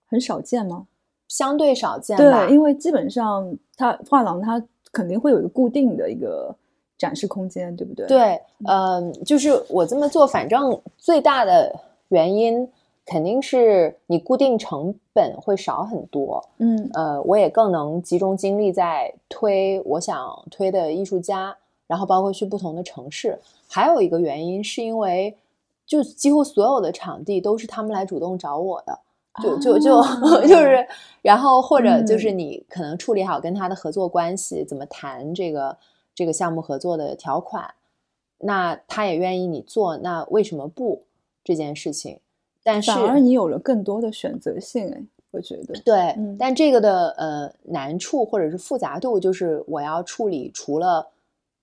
很少见吗？相对少见吧。对，因为基本上它画廊它肯定会有一个固定的一个展示空间，对不对？对，嗯，就是我这么做，反正最大的原因肯定是你固定成本会少很多。嗯，呃，我也更能集中精力在推我想推的艺术家，然后包括去不同的城市。还有一个原因是因为。就几乎所有的场地都是他们来主动找我的，就就就就 <laughs> 是，然后或者就是你可能处理好跟他的合作关系，怎么谈这个这个项目合作的条款，那他也愿意你做，那为什么不这件事情？但是反而你有了更多的选择性，哎，我觉得对，但这个的呃难处或者是复杂度，就是我要处理除了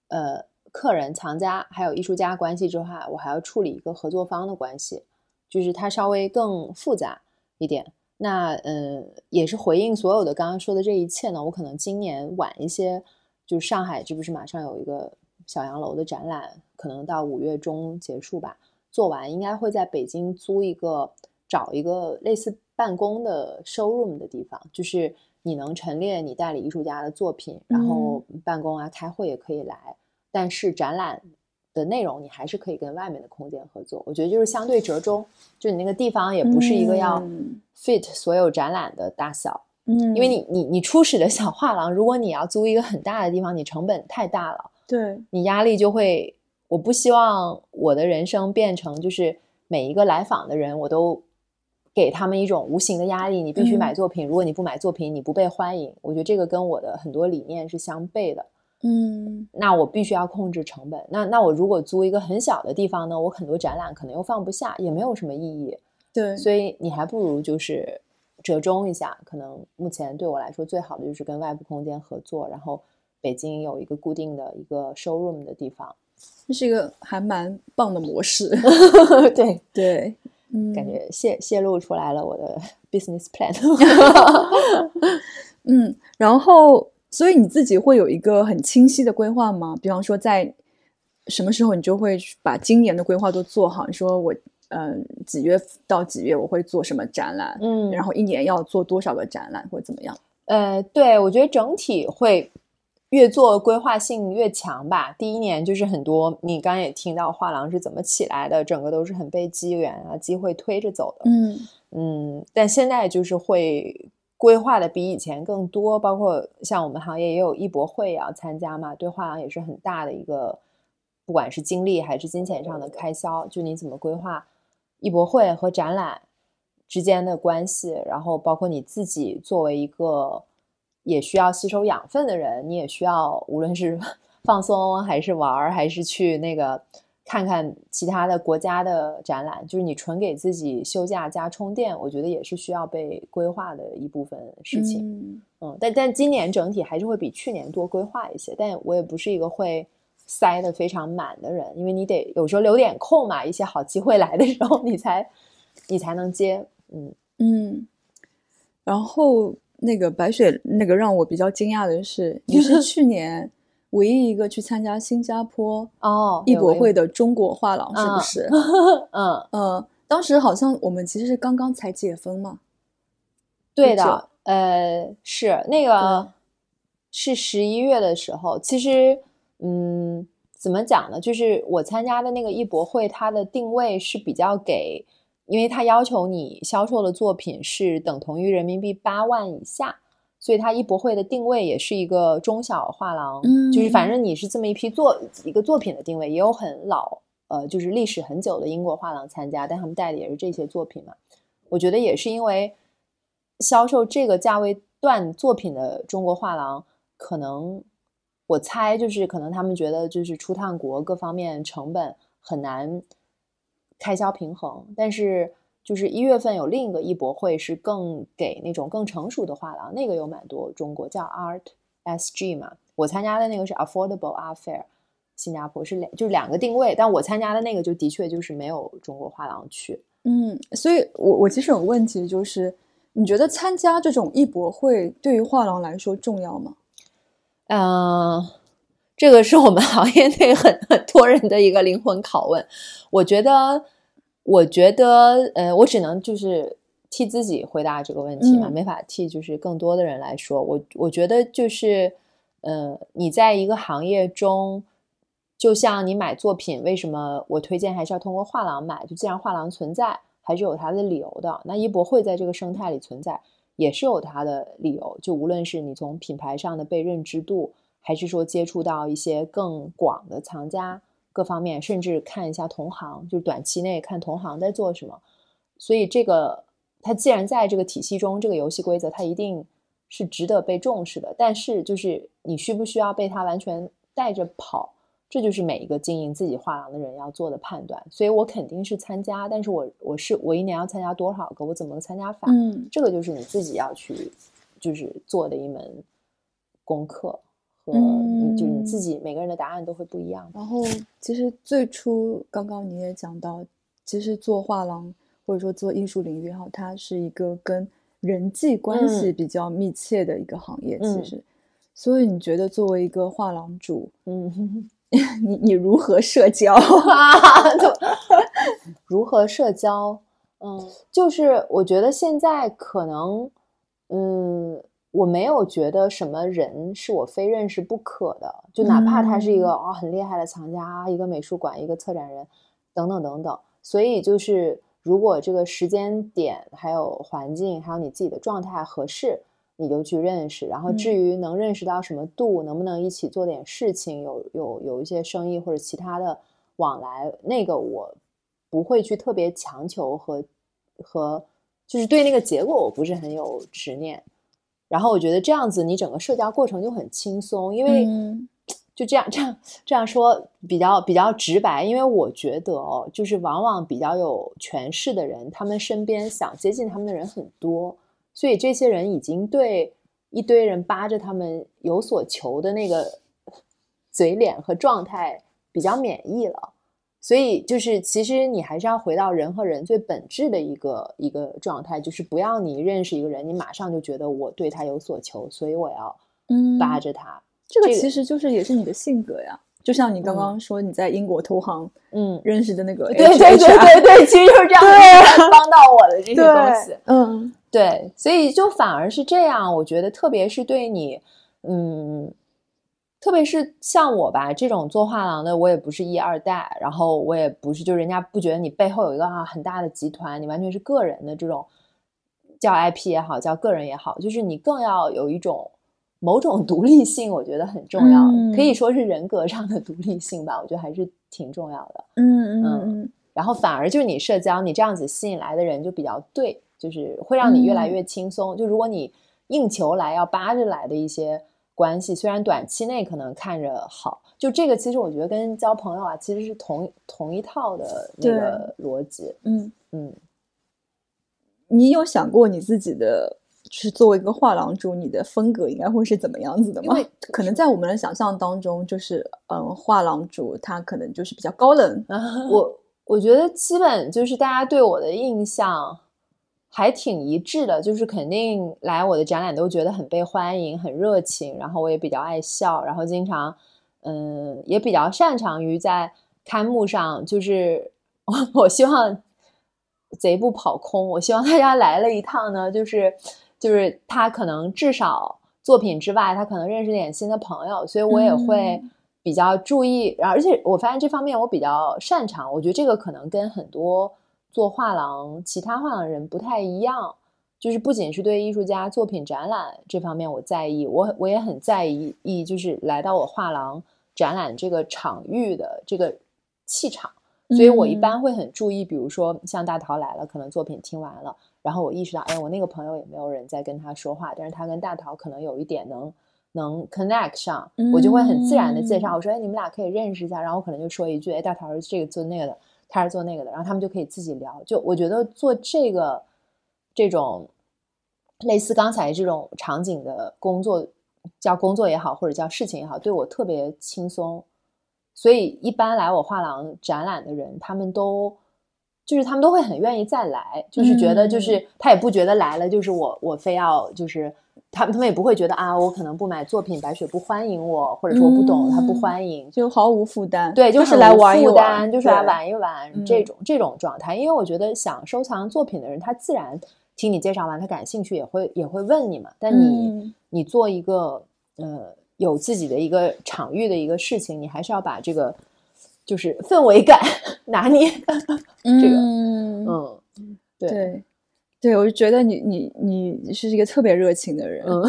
呃。客人、藏家还有艺术家关系之外，我还要处理一个合作方的关系，就是它稍微更复杂一点。那嗯，也是回应所有的刚刚说的这一切呢。我可能今年晚一些，就是上海这不是马上有一个小洋楼的展览，可能到五月中结束吧。做完应该会在北京租一个，找一个类似办公的 showroom 的地方，就是你能陈列你代理艺术家的作品，然后办公啊、开会也可以来。但是展览的内容你还是可以跟外面的空间合作，我觉得就是相对折中，就你那个地方也不是一个要 fit 所有展览的大小，嗯，因为你你你初始的小画廊，如果你要租一个很大的地方，你成本太大了，对。你压力就会，我不希望我的人生变成就是每一个来访的人，我都给他们一种无形的压力，你必须买。作品，如果你不买作品，你不被欢迎，我觉得这个跟我的很多理念是相悖的。嗯，那我必须要控制成本。那那我如果租一个很小的地方呢？我很多展览可能又放不下，也没有什么意义。对，所以你还不如就是折中一下。可能目前对我来说最好的就是跟外部空间合作，然后北京有一个固定的一个 showroom 的地方，这是一个还蛮棒的模式。<laughs> 对对，嗯感觉泄泄露出来了我的 business plan。<laughs> 嗯，然后。所以你自己会有一个很清晰的规划吗？比方说，在什么时候你就会把今年的规划都做好？你说我，嗯，几月到几月我会做什么展览？嗯，然后一年要做多少个展览，或怎么样？呃，对，我觉得整体会越做规划性越强吧。第一年就是很多，你刚刚也听到画廊是怎么起来的，整个都是很被机缘啊、机会推着走的。嗯嗯，但现在就是会。规划的比以前更多，包括像我们行业也有艺博会要参加嘛，对画廊也是很大的一个，不管是精力还是金钱上的开销。就你怎么规划艺博会和展览之间的关系，然后包括你自己作为一个也需要吸收养分的人，你也需要无论是 <laughs> 放松还是玩儿，还是去那个。看看其他的国家的展览，就是你纯给自己休假加充电，我觉得也是需要被规划的一部分事情。嗯，但但今年整体还是会比去年多规划一些，但我也不是一个会塞的非常满的人，因为你得有时候留点空嘛，一些好机会来的时候，你才你才能接。嗯嗯，然后那个白雪，那个让我比较惊讶的是，你是去年。唯一一个去参加新加坡哦艺博会的中国画廊是不是？<laughs> 嗯嗯，当时好像我们其实是刚刚才解封嘛。对的，呃，是那个是十一月的时候。其实，嗯，怎么讲呢？就是我参加的那个艺博会，它的定位是比较给，因为它要求你销售的作品是等同于人民币八万以下。所以它艺博会的定位也是一个中小画廊，嗯，就是反正你是这么一批作一个作品的定位，也有很老呃，就是历史很久的英国画廊参加，但他们带的也是这些作品嘛。我觉得也是因为销售这个价位段作品的中国画廊，可能我猜就是可能他们觉得就是出趟国各方面成本很难开销平衡，但是。就是一月份有另一个艺博会，是更给那种更成熟的画廊，那个有蛮多中国叫 Art SG 嘛。我参加的那个是 Affordable Art Fair，新加坡是两就是两个定位，但我参加的那个就的确就是没有中国画廊去。嗯，所以我我其实有个问题，就是你觉得参加这种艺博会对于画廊来说重要吗？嗯，这个是我们行业内很很多人的一个灵魂拷问。我觉得。我觉得，呃，我只能就是替自己回答这个问题嘛，嗯没法替就是更多的人来说。我我觉得就是，呃，你在一个行业中，就像你买作品，为什么我推荐还是要通过画廊买？就既然画廊存在，还是有它的理由的。那艺博会在这个生态里存在，也是有它的理由。就无论是你从品牌上的被认知度，还是说接触到一些更广的藏家。各方面，甚至看一下同行，就短期内看同行在做什么。所以这个它既然在这个体系中，这个游戏规则它一定是值得被重视的。但是就是你需不需要被它完全带着跑，这就是每一个经营自己画廊的人要做的判断。所以我肯定是参加，但是我我是我一年要参加多少个，我怎么个参加法？嗯这个就是你自己要去就是做的一门功课。和嗯就你自己每个人的答案都会不一样。然后其实最初刚刚你也讲到，其实做画廊或者说做艺术领域哈，它是一个跟人际关系嗯比较密切的一个行业，嗯其实。所以你觉得作为一个画廊主，嗯，<laughs> 你你如何社交？<laughs> 如何社交？嗯，就是我觉得现在可能，嗯，我没有觉得什么人是我非认识不可的，就哪怕他是一个嗯哦很厉害的藏家，一个美术馆，一个策展人，等等等等。所以就是，如果这个时间点、还有环境、还有你自己的状态合适，你就去认识。然后至嗯于能认识到什么度，能不能一起做点事情，有有有一些生意或者其他的往来，那个我不会去特别强求和和，就是对那个结果我不是很有执念。然后我觉得这样子，你整个社交过程就很轻松，因为嗯 <tsk> 就这样这样这样说比较比较直白，因为我觉得哦，就是往往比较有权势的人，他们身边想接近他们的人很多，所以这些人已经对一堆人扒着他们有所求的那个 <laughs> 嘴脸和状态比较免疫了。所以就是，其实你还是要回到人和人最本质的一个一个状态，就是不要你认识一个人，你马上就觉得我对他有所求，所以我要嗯扒着他。这个这个其实就是也是你的性格呀。就像你刚刚说你在英国投行嗯，认识的那个对对对对对，其实就是这样才帮到我的这些东西。嗯对，所以就反而是这样，我觉得特别是对你，嗯，特别是像我吧，这种做画廊的，我也不是一二代，然后我也不是就人家不觉得你背后有一个啊很大的集团，你完全是个人的这种，叫 IP 也好，叫个人也好，就是你更要有一种某种独立性，我觉得很重要，嗯可以说是人格上的独立性吧，我觉得还是挺重要的。嗯嗯嗯然后反而就是你社交，你这样子吸引来的人就比较对，就是会让你越来越轻松。就如果你硬求来要扒着来的一些关系，虽然短期内可能看着好，就这个其实我觉得跟交朋友啊其实是同同一套的那个逻辑。嗯，嗯，你有想过你自己的，就是作为一个画廊主，你的风格应该会是怎么样子的吗因为？可能在我们的想象当中，就是嗯，画廊主他可能就是比较高冷，我我觉得基本就是大家对我的印象还挺一致的，就是肯定来我的展览都觉得很被欢迎、很热情，然后我也比较爱笑，然后经常嗯也比较擅长于在开幕上，就是我 <laughs> 我希望贼不跑空，我希望大家来了一趟呢，就是就是他可能至少作品之外，他可能认识点新的朋友，所以我也会。嗯比较注意，然后而且我发现这方面我比较擅长，我觉得这个可能跟很多做画廊、其他画廊人不太一样，就是不仅是对艺术家作品展览这方面我在意，我我也很在意，意就是来到我画廊展览这个场域的这个气场，所以我一般会很注意，比如说像大陶来了，可能作品听完了，然后我意识到，哎，我那个朋友也没有人在跟他说话，但是他跟大陶可能有一点能。能 connect 上，我就会很自然的介绍。我说：“哎，你们俩可以认识一下。”然后我可能就说一句：“哎，大桃是这个做那个的，他是做那个的。”然后他们就可以自己聊。就我觉得做这个这种类似刚才这种场景的工作，叫工作也好，或者叫事情也好，对我特别轻松。所以一般来我画廊展览的人，他们都就是他们都会很愿意再来，就是觉得就是他也不觉得来了就是我我非要就是。他们他们也不会觉得啊，我可能不买作品，白雪不欢迎我，或者说我不懂他不欢迎，就毫无负担。对，就是来玩一玩，就是来玩一玩这种这种状态。因为我觉得想收藏作品的人，他自然听你介绍完，他感兴趣也会也会问你嘛。但你你做一个呃有自己的一个场域的一个事情，你还是要把这个就是氛围感 <laughs> 拿捏。<laughs> 这个嗯，对。对，我就觉得你你你是一个特别热情的人，嗯，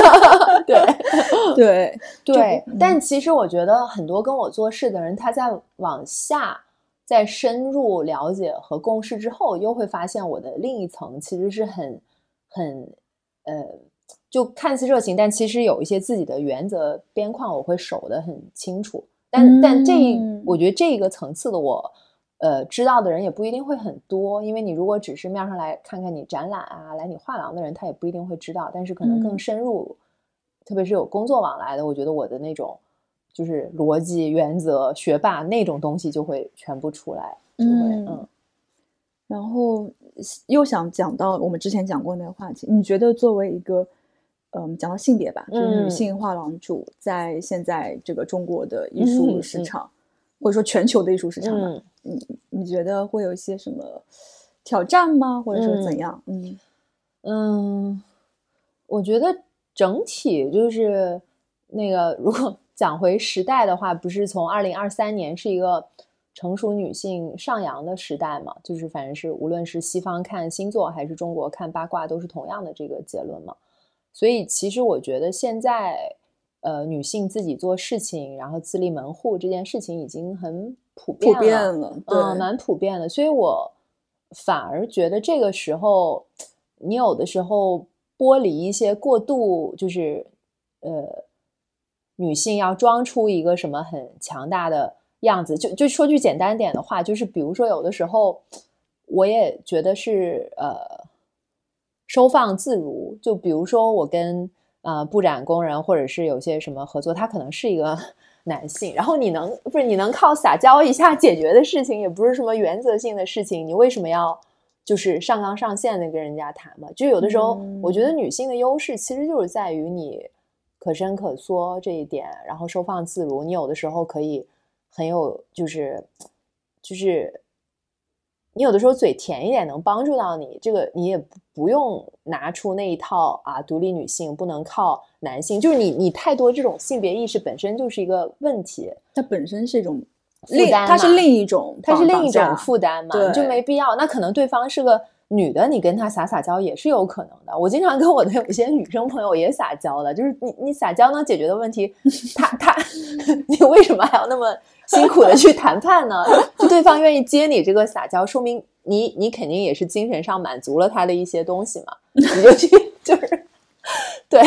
<laughs> 对 <laughs> 对对。但其实我觉得很多跟我做事的人，他在往下再深入了解和共事之后，又会发现我的另一层其实是很很呃，就看似热情，但其实有一些自己的原则边框，我会守得很清楚。但但这我觉得这一个层次的我。呃，知道的人也不一定会很多，因为你如果只是面上来看看你展览啊，来你画廊的人，他也不一定会知道。但是可能更深入，特别是有工作往来的，我觉得我的那种就是逻辑、原则、学霸那种东西就会全部出来。嗯嗯。然后又想讲到我们之前讲过那个话题，你觉得作为一个，嗯，讲到性别吧，就是女性画廊主，在现在这个中国的艺术市场，或者说全球的艺术市场吧。你你觉得会有一些什么挑战吗？或者说怎样？嗯嗯，我觉得整体就是那个，如果 <laughs> 讲回时代的话，不是从二零二三年是一个成熟女性上扬的时代嘛？就是反正是无论是西方看星座还是中国看八卦，都是同样的这个结论嘛。所以其实我觉得现在呃，女性自己做事情，然后自立门户这件事情已经很。普遍了，嗯，蛮普遍的，所以我反而觉得这个时候，你有的时候剥离一些过度，就是呃，女性要装出一个什么很强大的样子，就就说句简单点的话，就是比如说有的时候，我也觉得是呃，收放自如，就比如说我跟呃布展工人或者是有些什么合作，他可能是一个。<laughs> 男性，然后你能不是你能靠撒娇一下解决的事情，也不是什么原则性的事情，你为什么要就是上纲上线的跟人家谈嘛？就有的时候，我觉得女性的优势其实就是在于你可伸可缩这一点，然后收放自如。你有的时候可以很有就是就是。你有的时候嘴甜一点能帮助到你，这个你也不用拿出那一套啊，独立女性不能靠男性，就是你你太多这种性别意识本身就是一个问题，它本身是一种负担，它是另一种，它是另一种负担嘛，就没必要。那可能对方是个女的，你跟她撒撒娇也是有可能的。我经常跟我的有些女生朋友也撒娇的，就是你你撒娇能解决的问题，<laughs> 他他 <laughs> 你为什么还要那么？辛苦的去谈判呢，<laughs> 就对方愿意接你这个撒娇，说明你你肯定也是精神上满足了他的一些东西嘛，你就去就是对，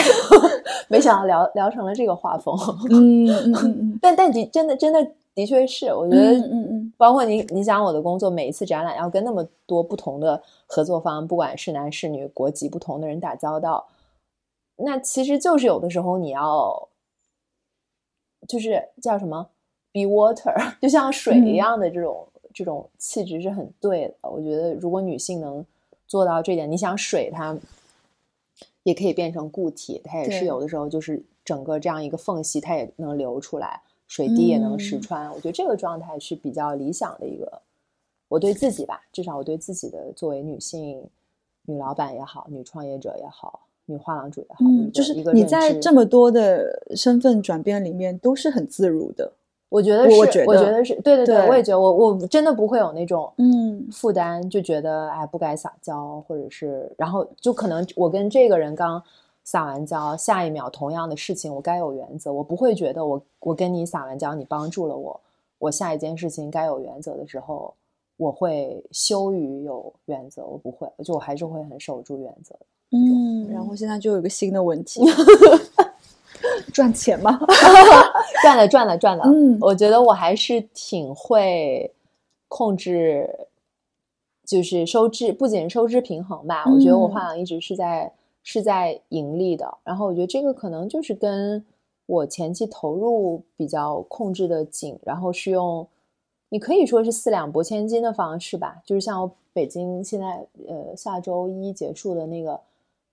没想到聊聊成了这个画风，嗯嗯嗯，但但你真的真的的确是，我觉得嗯嗯，包括你你想我的工作，每一次展览要跟那么多不同的合作方，不管是男是女，国籍不同的人打交道，那其实就是有的时候你要就是叫什么？Be water，就像水一样的这种这种气质是很对的。我觉得如果女性能做到这点，你想水它也可以变成固体，它也是有的时候就是整个这样一个缝隙，它也能流出来，水滴也能石穿。我觉得这个状态是比较理想的一个。我对自己吧，至少我对自己的作为女性女老板也好，女创业者也好，女画廊主也好，嗯，就是你在这么多的身份转变里面都是很自如的。我觉得是，我觉得是对对对，我也觉得我我真的不会有那种嗯负担，就觉得哎不该撒娇，或者是然后就可能我跟这个人刚撒完娇，下一秒同样的事情我该有原则，我不会觉得我我跟你撒完娇，你帮助了我，我下一件事情该有原则的时候，我会羞于有原则，我不会，就我还是会很守住原则的。嗯，然后现在就有一个新的问题。<laughs> 赚钱吗？<laughs> 赚了，赚了，赚了。嗯，我觉得我还是挺会控制，就是收支，不仅收支平衡吧。我觉得我画廊一直是在是在盈利的。然后我觉得这个可能就是跟我前期投入比较控制的紧，然后是用你可以说是四两拨千斤的方式吧。就是像我北京现在呃下周一结束的那个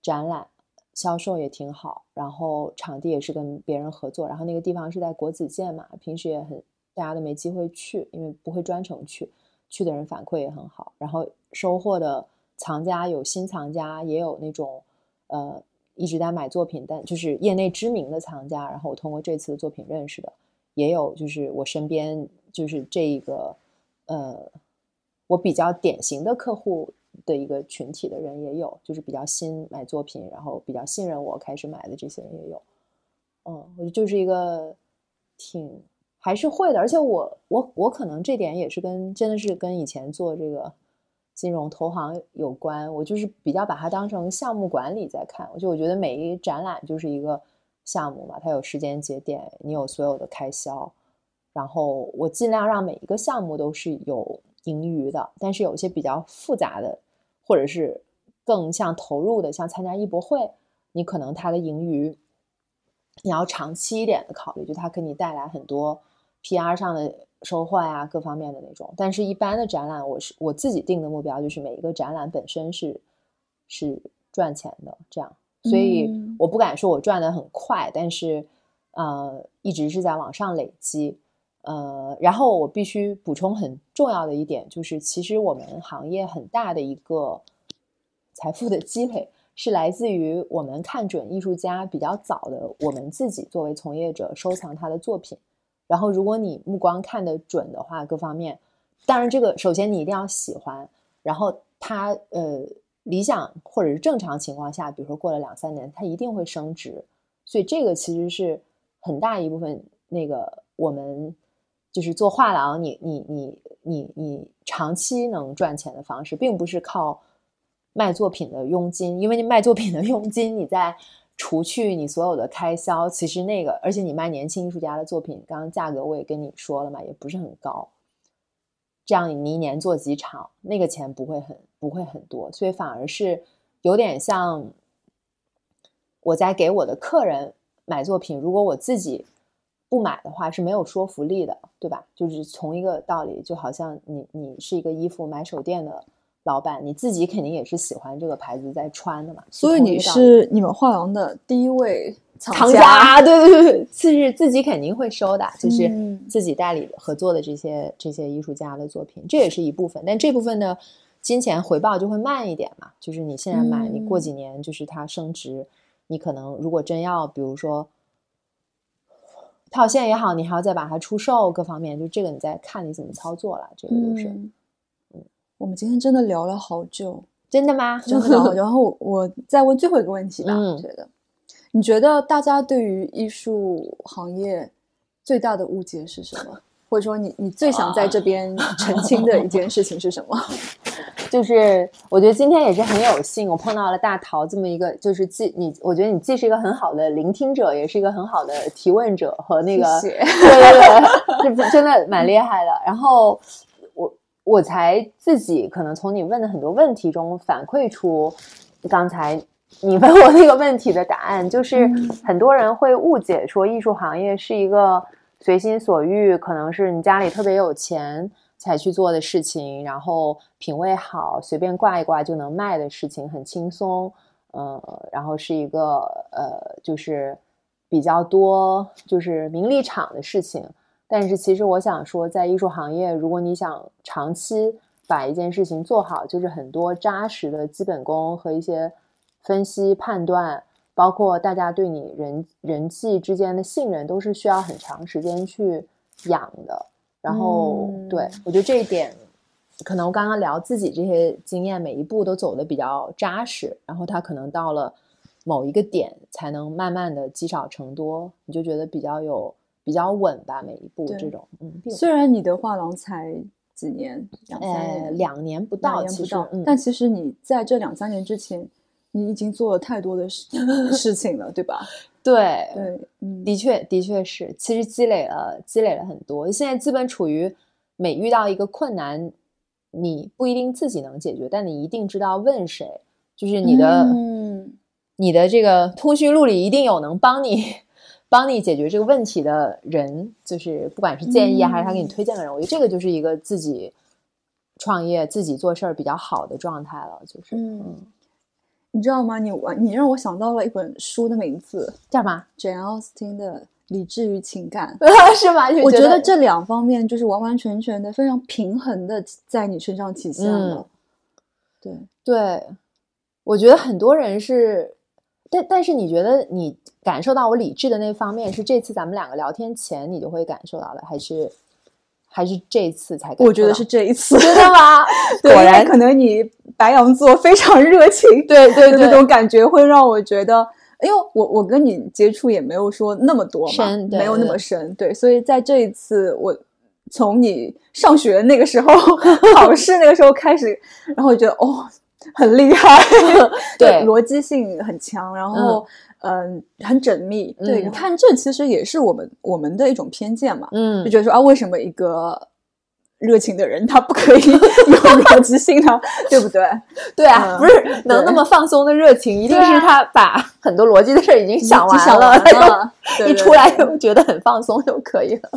展览。销售也挺好，然后场地也是跟别人合作，然后那个地方是在国子监嘛，平时也很大家都没机会去，因为不会专程去，去的人反馈也很好，然后收获的藏家有新藏家，也有那种呃一直在买作品，但就是业内知名的藏家，然后我通过这次的作品认识的，也有就是我身边就是这一个呃我比较典型的客户。的一个群体的人也有，就是比较新买作品，然后比较信任我开始买的这些人也有。嗯，我就是一个挺还是会的，而且我我我可能这点也是跟真的是跟以前做这个金融投行有关。我就是比较把它当成项目管理在看，我就我觉得每一展览就是一个项目嘛，它有时间节点，你有所有的开销，然后我尽量让每一个项目都是有盈余的，但是有些比较复杂的。或者是更像投入的，像参加艺博会，你可能它的盈余你要长期一点的考虑，就它给你带来很多 PR 上的收获呀，各方面的那种。但是，一般的展览，我是我自己定的目标，就是每一个展览本身是是赚钱的，这样。所以我不敢说我赚的很快，但是呃，一直是在往上累积。呃，然后我必须补充很重要的一点，就是其实我们行业很大的一个财富的积累，是来自于我们看准艺术家比较早的，我们自己作为从业者收藏他的作品。然后，如果你目光看得准的话，各方面，当然这个首先你一定要喜欢，然后他呃理想或者是正常情况下，比如说过了两三年，它一定会升值。所以这个其实是很大一部分那个我们。就是做画廊，你你你你你长期能赚钱的方式，并不是靠卖作品的佣金，因为你卖作品的佣金，你在除去你所有的开销，其实那个，而且你卖年轻艺术家的作品，刚刚价格我也跟你说了嘛，也不是很高。这样你一年做几场，那个钱不会很不会很多，所以反而是有点像我在给我的客人买作品，如果我自己。不买的话是没有说服力的，对吧？就是从一个道理，就好像你你是一个衣服买手店的老板，你自己肯定也是喜欢这个牌子在穿的嘛。所以你是你们画廊的第一位藏家，对对对，是自己肯定会收的，就是自己代理合作的这些这些艺术家的作品，这也是一部分。但这部分的金钱回报就会慢一点嘛，就是你现在买，你过几年就是它升值，你可能如果真要，比如说。套现也好，你还要再把它出售，各方面就这个你再看你怎么操作了。这个就是，嗯，我们今天真的聊了好久，真的吗？真的。<laughs> 然后我再问最后一个问题吧，觉得你觉得大家对于艺术行业最大的误解是什么？<laughs> 或者说你你最想在这边澄清的一件事情是什么？<laughs> 就是我觉得今天也是很有幸，我碰到了大陶这么一个，就是既你，我觉得你既是一个很好的聆听者，也是一个很好的提问者和那个，对对对，这真的蛮厉害的。然后我我才自己可能从你问的很多问题中反馈出刚才你问我那个问题的答案，就是很多人会误解说艺术行业是一个随心所欲，可能是你家里特别有钱。才去做的事情，然后品味好，随便挂一挂就能卖的事情，很轻松，呃，然后是一个呃，就是比较多就是名利场的事情。但是其实我想说，在艺术行业，如果你想长期把一件事情做好，就是很多扎实的基本功和一些分析判断，包括大家对你人人际之间的信任，都是需要很长时间去养的。然后，对我觉得这一点，可能我刚刚聊自己这些经验，每一步都走的比较扎实。然后他可能到了某一个点，才能慢慢的积少成多，你就觉得比较有比较稳吧。每一步这种，嗯，虽然你的画廊才几年，两三年，两年不到，其实，但其实你在这两三年之前，你已经做了太多的事 <laughs> 事情了，对吧？<laughs> 对对，的确的确是，其实积累了积累了很多。现在基本处于每遇到一个困难，你不一定自己能解决，但你一定知道问谁。就是你的，嗯你的这个通讯录里一定有能帮你帮你解决这个问题的人。就是不管是建议还是他给你推荐的人，我觉得这个就是一个自己创业、自己做事儿比较好的状态了。就是嗯。你知道吗？你我，你让我想到了一本书的名字，叫什么？Jane Austen 的《理智与情感》，<laughs> 是吗？我觉得这两方面就是完完全全的非常平衡的在你身上体现了。对对，我觉得很多人是，但但是你觉得你感受到我理智的那方面，是这次咱们两个聊天前你就会感受到的，还是？还是这次才？我觉得是这一次，真的吗？<laughs> 果然，可能你白羊座非常热情，对对对，那种感觉会让我觉得，因为我我跟你接触也没有说那么多嘛，没有那么深，对，所以在这一次，我从你上学那个时候，<laughs> 考试那个时候开始，然后我觉得哦，很厉害，<laughs> 对，逻辑性很强，然后。嗯，很缜密。对，你看，这其实也是我们我们的一种偏见嘛。嗯，就觉得说啊，为什么一个热情的人他不可以有逻辑性呢？<laughs> 对不对？对啊，不是能那么放松的热情，一定是他把很多逻辑的事儿已经想完了，了，<laughs> 一出来就觉得很放松就可以了。